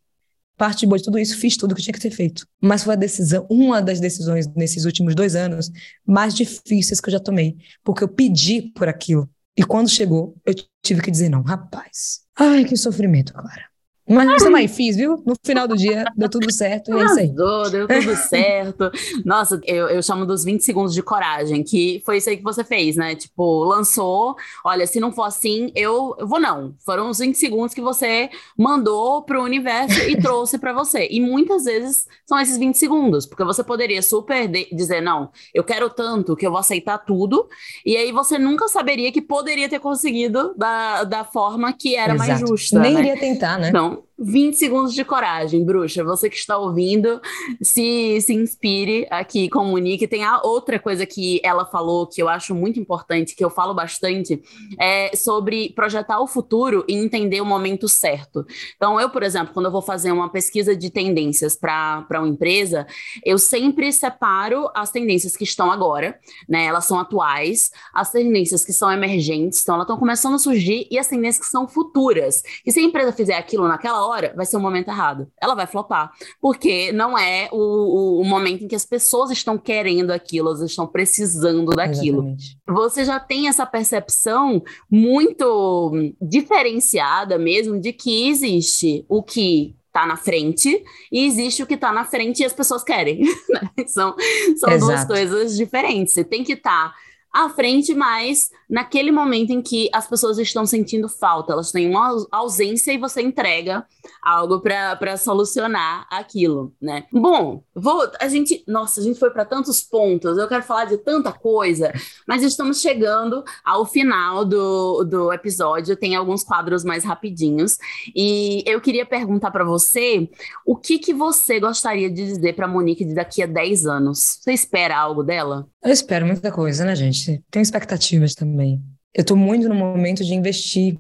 Parte boa de tudo isso, fiz tudo que tinha que ter feito. Mas foi a decisão, uma das decisões nesses últimos dois anos mais difíceis que eu já tomei. Porque eu pedi por aquilo. E quando chegou, eu tive que dizer não. Rapaz. Ai, que sofrimento, Clara. Mas também fiz, viu? No final do dia, deu tudo certo e é isso aí. Deu tudo <laughs> certo. Nossa, eu, eu chamo dos 20 segundos de coragem, que foi isso aí que você fez, né? Tipo, lançou, olha, se não for assim, eu, eu vou não. Foram os 20 segundos que você mandou pro universo e <laughs> trouxe para você. E muitas vezes são esses 20 segundos, porque você poderia super dizer, não, eu quero tanto que eu vou aceitar tudo, e aí você nunca saberia que poderia ter conseguido da, da forma que era Exato. mais justa. Nem né? iria tentar, né? Não, 20 segundos de coragem, bruxa. Você que está ouvindo, se, se inspire aqui, comunique. Tem a outra coisa que ela falou que eu acho muito importante, que eu falo bastante, é sobre projetar o futuro e entender o momento certo. Então, eu, por exemplo, quando eu vou fazer uma pesquisa de tendências para uma empresa, eu sempre separo as tendências que estão agora, né? Elas são atuais, as tendências que são emergentes, então elas estão começando a surgir, e as tendências que são futuras. E se a empresa fizer aquilo naquela hora, hora, vai ser o momento errado. Ela vai flopar. Porque não é o, o, o momento em que as pessoas estão querendo aquilo, elas estão precisando daquilo. Exatamente. Você já tem essa percepção muito diferenciada mesmo de que existe o que tá na frente e existe o que tá na frente e as pessoas querem. <laughs> Né? São, são duas coisas diferentes. Você tem que estar. Tá à frente, mas naquele momento em que as pessoas estão sentindo falta, elas têm uma ausência e você entrega algo para solucionar aquilo, né? Bom, vou, a gente, nossa, a gente foi para tantos pontos, eu quero falar de tanta coisa, mas estamos chegando ao final do, do episódio, tem alguns quadros mais rapidinhos, e eu queria perguntar para você o que, que você gostaria de dizer para Monique de daqui a 10 anos? Você espera algo dela? Eu espero muita coisa, né, gente? Tenho expectativas também. Eu estou muito no momento de investir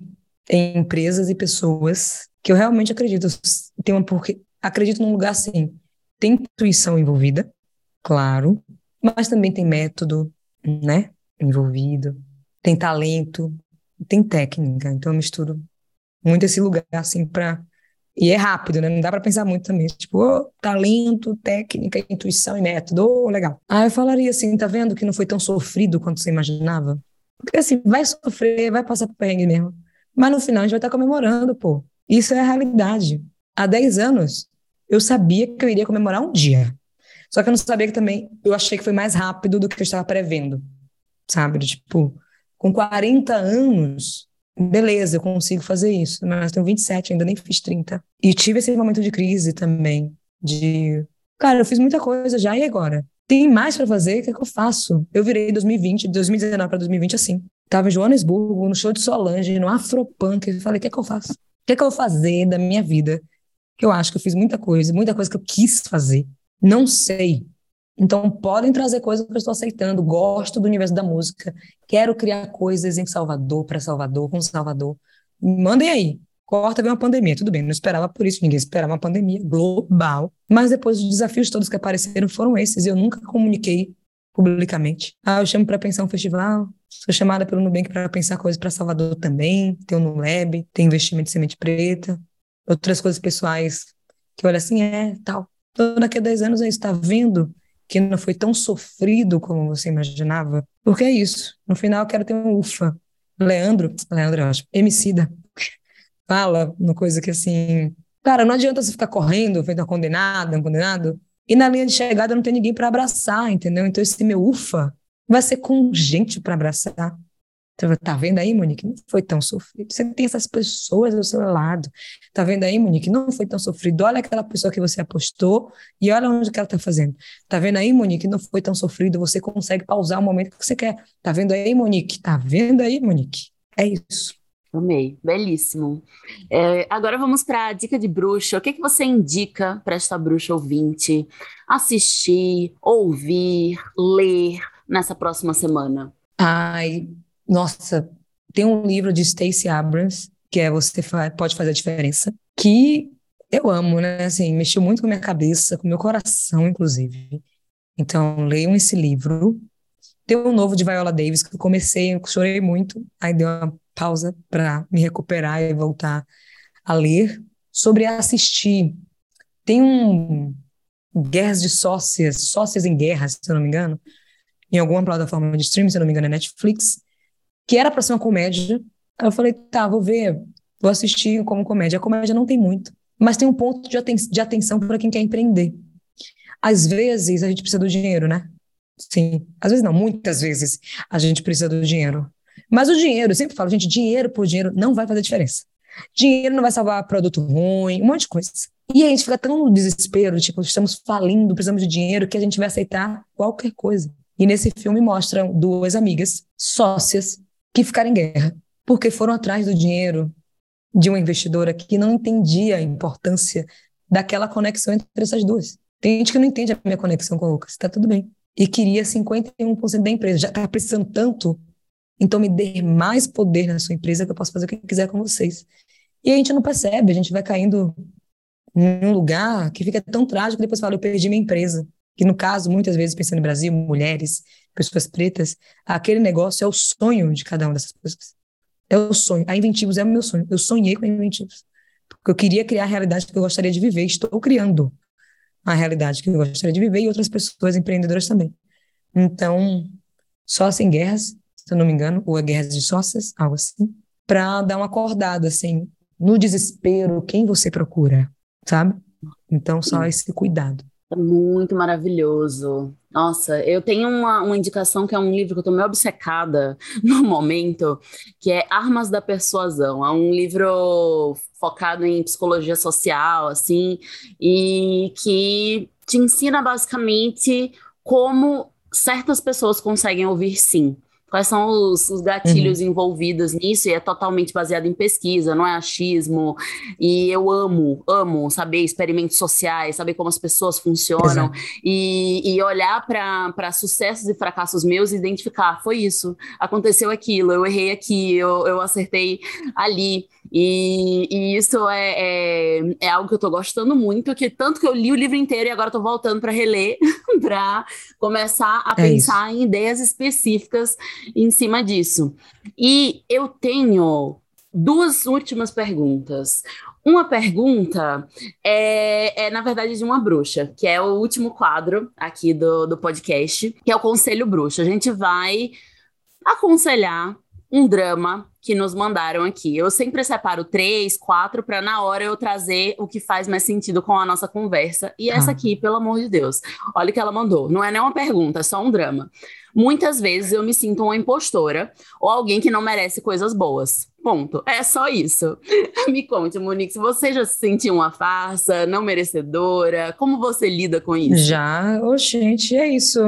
em empresas e pessoas que eu realmente acredito. Tem uma, porque acredito num lugar assim. Tem intuição envolvida, claro, mas também tem método, né? Envolvido, tem talento, tem técnica. Então eu misturo muito esse lugar assim para e é rápido, né? Não dá para pensar muito também. Tipo, oh, talento, técnica, intuição e método. Oh, legal. Aí eu falaria assim, tá vendo que não foi tão sofrido quanto você imaginava? Porque assim, vai sofrer, vai passar por perrengue mesmo. Mas no final a gente vai estar comemorando, pô. Isso é a realidade. Há 10 anos, eu sabia que eu iria comemorar um dia. Só que eu não sabia que também, eu achei que foi mais rápido do que eu estava prevendo. Sabe? Tipo, com 40 anos, beleza, eu consigo fazer isso, mas tenho 27, ainda nem fiz 30. E tive esse momento de crise também, de, cara, eu fiz muita coisa já, e agora? Tem mais para fazer, o que, é que eu faço? Eu virei 2020, 2019 para 2020 assim. Tava em Joanesburgo, no show de Solange, no Afropunk, e falei, o que é que eu faço? O que é que eu vou fazer da minha vida? Que eu acho que eu fiz muita coisa, muita coisa que eu quis fazer. Não sei. Então, podem trazer coisas que eu estou aceitando. Gosto do universo da música. Quero criar coisas em Salvador, para Salvador, com Salvador. Mandem aí. Corta vem uma pandemia. Tudo bem, não esperava por isso. Ninguém esperava uma pandemia global. Mas depois os desafios todos que apareceram foram esses. E eu nunca comuniquei publicamente. Ah, eu chamo para pensar um festival. Sou chamada pelo Nubank para pensar coisas para Salvador também. Tem o Nuleb, tem investimento de semente preta. Outras coisas pessoais que olha assim, é, tal. Então, daqui a 10 anos é isso. Tá vendo que não foi tão sofrido como você imaginava? Porque é isso. No final, eu quero ter um ufa. Leandro, Leandro, eu acho, Emicida, fala uma coisa que assim, cara, não adianta você ficar correndo, feito uma condenada, um condenado, e na linha de chegada não tem ninguém para abraçar, entendeu? Então esse meu ufa vai ser com gente para abraçar. Tá vendo aí, Monique? Não foi tão sofrido. Você tem essas pessoas do seu lado. Tá vendo aí, Monique? Não foi tão sofrido. Olha aquela pessoa que você apostou e olha onde que ela tá fazendo. Tá vendo aí, Monique? Não foi tão sofrido. Você consegue pausar o momento que você quer. Tá vendo aí, Monique? Tá vendo aí, Monique? É isso. Amei, belíssimo. É, agora vamos para a dica de bruxa. O que, que você indica para esta bruxa ouvinte assistir, ouvir, ler nessa próxima semana? Ai, nossa, tem um livro de Stacey Abrams, que é Você Pode Fazer a Diferença, que eu amo, né? Assim, mexeu muito com a minha cabeça, com o meu coração, inclusive. Então, leiam esse livro. Tem um novo de Viola Davis que eu comecei, eu chorei muito, aí deu uma pausa para me recuperar e voltar a ler. Sobre assistir, tem um Guerras de Sócias, Sócias em Guerra, se eu não me engano, em alguma plataforma de streaming, se eu não me engano é Netflix, que era para ser uma comédia. Aí eu falei, tá, vou ver, vou assistir como comédia. A comédia não tem muito, mas tem um ponto de, aten de atenção para quem quer empreender. Às vezes a gente precisa do dinheiro, né? Sim. Às vezes não, muitas vezes a gente precisa do dinheiro. Mas o dinheiro, eu sempre falo, gente, dinheiro por dinheiro não vai fazer diferença. Dinheiro não vai salvar produto ruim, um monte de coisa. E a gente fica tão no desespero, tipo, estamos falindo, precisamos de dinheiro, que a gente vai aceitar qualquer coisa. E nesse filme mostram duas amigas, sócias, que ficaram em guerra, porque foram atrás do dinheiro de uma investidora que não entendia a importância daquela conexão entre essas duas. Tem gente que não entende a minha conexão com o Lucas, tá tudo bem. E queria 51% da empresa. Já tá precisando tanto, então me dê mais poder na sua empresa que eu posso fazer o que quiser com vocês. E a gente não percebe, a gente vai caindo em um lugar que fica tão trágico que depois fala, eu perdi minha empresa. Que no caso, muitas vezes, pensando em Brasil, mulheres, pessoas pretas, aquele negócio é o sonho de cada uma dessas pessoas. É o sonho. A Inventivos é o meu sonho. Eu sonhei com a Inventivos. Porque eu queria criar a realidade que eu gostaria de viver. Estou criando a realidade que eu gostaria de viver e outras pessoas empreendedoras também. Então, só sem guerras, se eu não me engano, ou é guerras de sócias, algo assim, para dar uma acordada, assim, no desespero, quem você procura, sabe? Então, só esse cuidado. Muito maravilhoso. Nossa, eu tenho uma, uma indicação que é um livro que eu estou meio obcecada <laughs> no momento, que é Armas da Persuasão. É um livro focado em psicologia social, assim, e que te ensina basicamente como certas pessoas conseguem ouvir sim quais são os, os gatilhos uhum. envolvidos nisso, e é totalmente baseado em pesquisa, não é achismo. E eu amo, amo saber experimentos sociais, saber como as pessoas funcionam, e, e, olhar para sucessos e fracassos meus e identificar: foi isso, aconteceu aquilo, eu errei aqui, eu, eu acertei ali. E, e isso é, é, é, algo que eu estou gostando muito, que tanto que eu li o livro inteiro e agora estou voltando para reler, <laughs> para começar a é pensar isso. em ideias específicas em cima disso. E eu tenho duas últimas perguntas. Uma pergunta é, é, na verdade, de uma bruxa, que é o último quadro aqui do, do podcast, que é o Conselho Bruxa. A gente vai aconselhar um drama que nos mandaram aqui. Eu sempre separo três, quatro, para na hora eu trazer o que faz mais sentido com a nossa conversa. E essa ah. aqui, pelo amor de Deus, olha o que ela mandou. Não é nem uma pergunta, é só um drama. Muitas vezes eu me sinto uma impostora ou alguém que não merece coisas boas. Ponto. É só isso. <laughs> me conte, Monique, se você já se sentiu uma farsa, não merecedora, como você lida com isso? Já, oh, gente, é isso.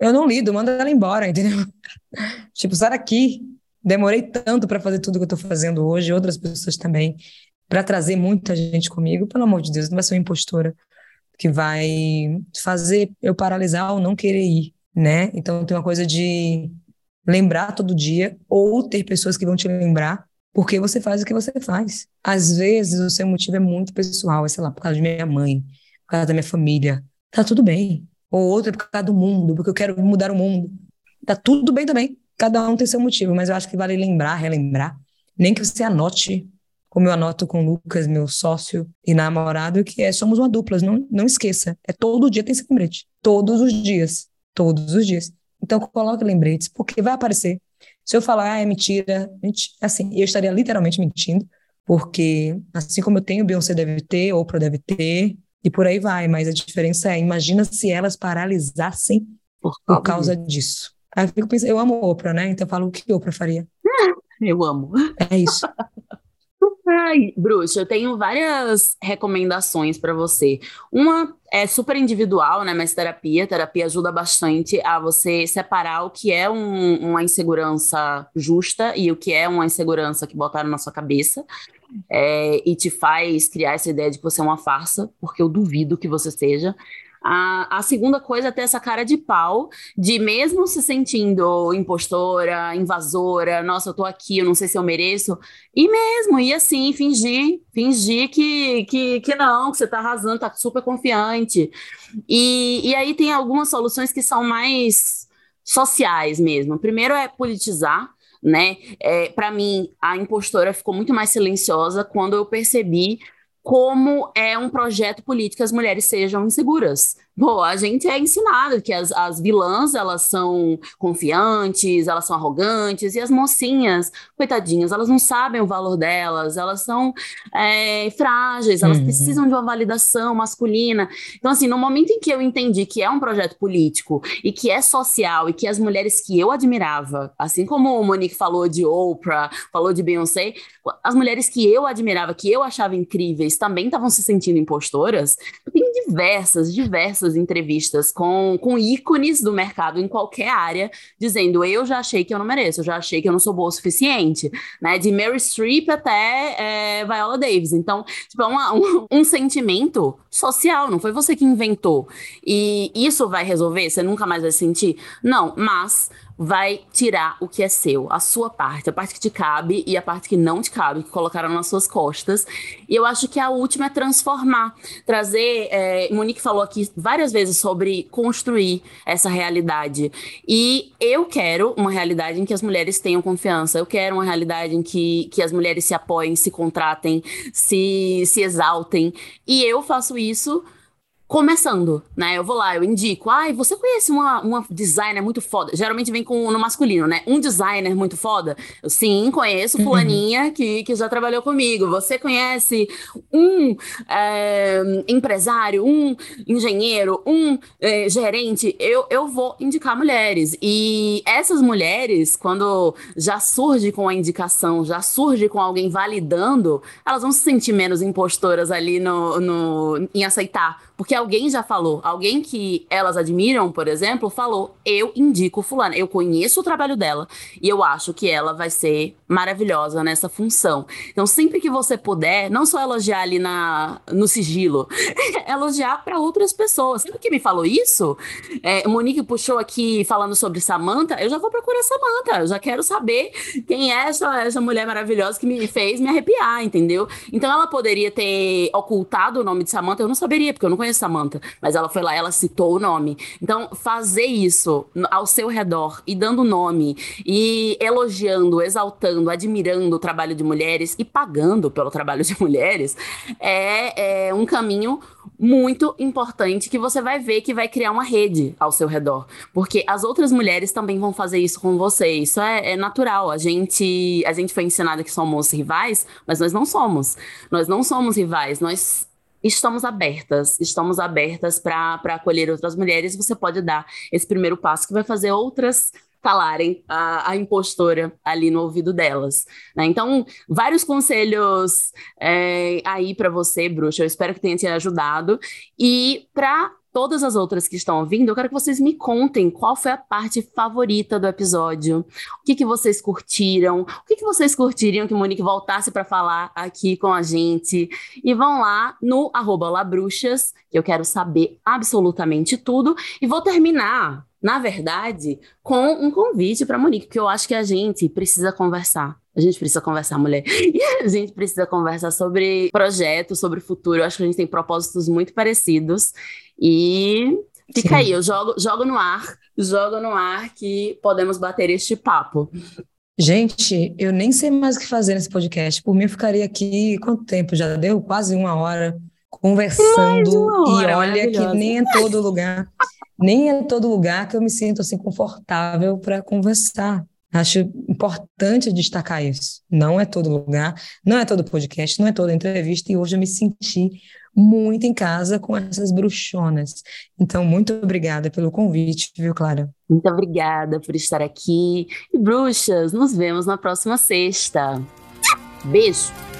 Eu não lido, manda ela embora, entendeu? <laughs> tipo, sai daqui, demorei tanto para fazer tudo que eu estou fazendo hoje, outras pessoas também, para trazer muita gente comigo, pelo amor de Deus, não vai ser uma impostora que vai fazer eu paralisar ou não querer ir, né? Então tem uma coisa de lembrar todo dia ou ter pessoas que vão te lembrar porque você faz o que você faz. Às vezes o seu motivo é muito pessoal, é, sei lá, por causa de minha mãe, por causa da minha família, tá tudo bem. Ou outro é por causa do mundo, porque eu quero mudar o mundo. Tá tudo bem também cada um tem seu motivo, mas eu acho que vale lembrar, relembrar, nem que você anote, como eu anoto com o Lucas, meu sócio e namorado, que é somos uma dupla, não, não esqueça, é todo dia tem esse lembrete, todos os dias, todos os dias. Então coloque lembretes, porque vai aparecer. Se eu falar, ah, é mentira, mentira assim, eu estaria literalmente mentindo, porque assim como eu tenho, Beyoncé deve ter, Oprah deve ter, e por aí vai, mas a diferença é, imagina se elas paralisassem por causa disso. Aí eu fico pensando, eu amo Oprah, né? Então eu falo o que Oprah faria. <laughs> Eu amo. É isso. <laughs> Ai, Bruxa, eu tenho várias recomendações para você. Uma é super individual, né? Mas terapia, terapia ajuda bastante a você separar o que é um, uma insegurança justa e o que é uma insegurança que botaram na sua cabeça. É, e te faz criar essa ideia de que você é uma farsa, porque eu duvido que você seja. A, a segunda coisa é ter essa cara de pau, de mesmo se sentindo impostora, invasora, nossa, eu tô aqui, eu não sei se eu mereço, e mesmo, e assim, fingir, fingir que, que, que não, que você tá arrasando, tá super confiante. E, e aí tem algumas soluções que são mais sociais mesmo. Primeiro é politizar, né? É, para mim, a impostora ficou muito mais silenciosa quando eu percebi como é um projeto político que as mulheres sejam inseguras. Pô, a gente é ensinado que as, as vilãs, elas são confiantes, elas são arrogantes, e as mocinhas, coitadinhas, elas não sabem o valor delas, elas são é, frágeis, elas uhum. precisam de uma validação masculina. Então, assim, no momento em que eu entendi que é um projeto político e que é social e que as mulheres que eu admirava, assim como o Monique falou de Oprah, falou de Beyoncé, as mulheres que eu admirava, que eu achava incríveis, também estavam se sentindo impostoras, tem diversas, diversas diversas entrevistas com, com ícones do mercado em qualquer área, dizendo: eu já achei que eu não mereço, eu já achei que eu não sou boa o suficiente, né? De Mary Streep até é, Viola Davis. Então, tipo, é uma, um, um sentimento social, não foi você que inventou. E isso vai resolver? Você nunca mais vai sentir? Não, mas vai tirar o que é seu, a sua parte, a parte que te cabe e a parte que não te cabe, que colocaram nas suas costas. E eu acho que a última é transformar, trazer. É, Monique falou aqui várias vezes sobre construir essa realidade. E eu quero uma realidade em que as mulheres tenham confiança, eu quero uma realidade em que, que as mulheres se apoiem, se contratem, se, se exaltem. E eu faço isso começando, né? Eu vou lá, eu indico. Ai, você conhece uma, uma designer muito foda? Geralmente vem com no masculino, né? Um designer muito foda? Eu, sim, conheço uhum. fulaninha uhum. que, que já trabalhou comigo. Você conhece um é, empresário, um engenheiro, um é, gerente? Eu, eu vou indicar mulheres. E essas mulheres, quando já surge com a indicação, já surge com alguém validando, elas vão se sentir menos impostoras ali no, no, em aceitar porque alguém já falou, alguém que elas admiram, por exemplo, falou: eu indico fulano, eu conheço o trabalho dela e eu acho que ela vai ser maravilhosa nessa função. Então, sempre que você puder, não só elogiar ali na, no sigilo, <laughs> elogiar para outras pessoas. Sempre que me falou isso, é, Monique puxou aqui falando sobre Samantha, eu já vou procurar Samantha, eu já quero saber quem é essa, essa mulher maravilhosa que me fez me arrepiar, entendeu? Então, ela poderia ter ocultado o nome de Samantha, eu não saberia, porque eu não conheço Samantha, mas ela foi lá, ela citou o nome. Então, fazer isso ao seu redor e dando nome e elogiando, exaltando, admirando o trabalho de mulheres e pagando pelo trabalho de <laughs> mulheres é, é um caminho muito importante que você vai ver que vai criar uma rede ao seu redor. Porque as outras mulheres também vão fazer isso com você. Isso é, é, natural. A gente, a gente foi ensinada que somos rivais, mas nós não somos. Nós não somos rivais. Nós estamos abertas, estamos abertas para acolher outras mulheres. Você pode dar esse primeiro passo que vai fazer outras calarem a, a impostora ali no ouvido delas. Né? Então, vários conselhos é, aí para você, bruxa. Eu espero que tenha te ajudado. E para todas as outras que estão ouvindo, eu quero que vocês me contem qual foi a parte favorita do episódio. O que, que vocês curtiram? O que, que vocês curtiriam que Monique voltasse para falar aqui com a gente? E vão lá no arroba labruxas, que eu quero saber absolutamente tudo. E vou terminar, na verdade, com um convite para Monique, porque eu acho que a gente precisa conversar. A gente precisa conversar, mulher. <laughs> E a gente precisa conversar sobre projetos, sobre futuro. Eu acho que a gente tem propósitos muito parecidos. E fica Sim. aí, eu jogo, jogo no ar, jogo no ar que podemos bater este papo. Gente, eu nem sei mais o que fazer nesse podcast. Por mim, eu ficaria aqui. Quanto tempo? Já deu? Quase uma hora conversando. E olha que nem é todo lugar, nem é todo lugar que eu me sinto assim confortável para conversar. Acho importante destacar isso. Não é todo lugar, não é todo podcast, não é toda entrevista, e hoje eu me senti muito em casa com essas bruxonas. Então, muito obrigada pelo convite, viu, Clara? Muito obrigada por estar aqui. E bruxas, nos vemos na próxima sexta. Beijo!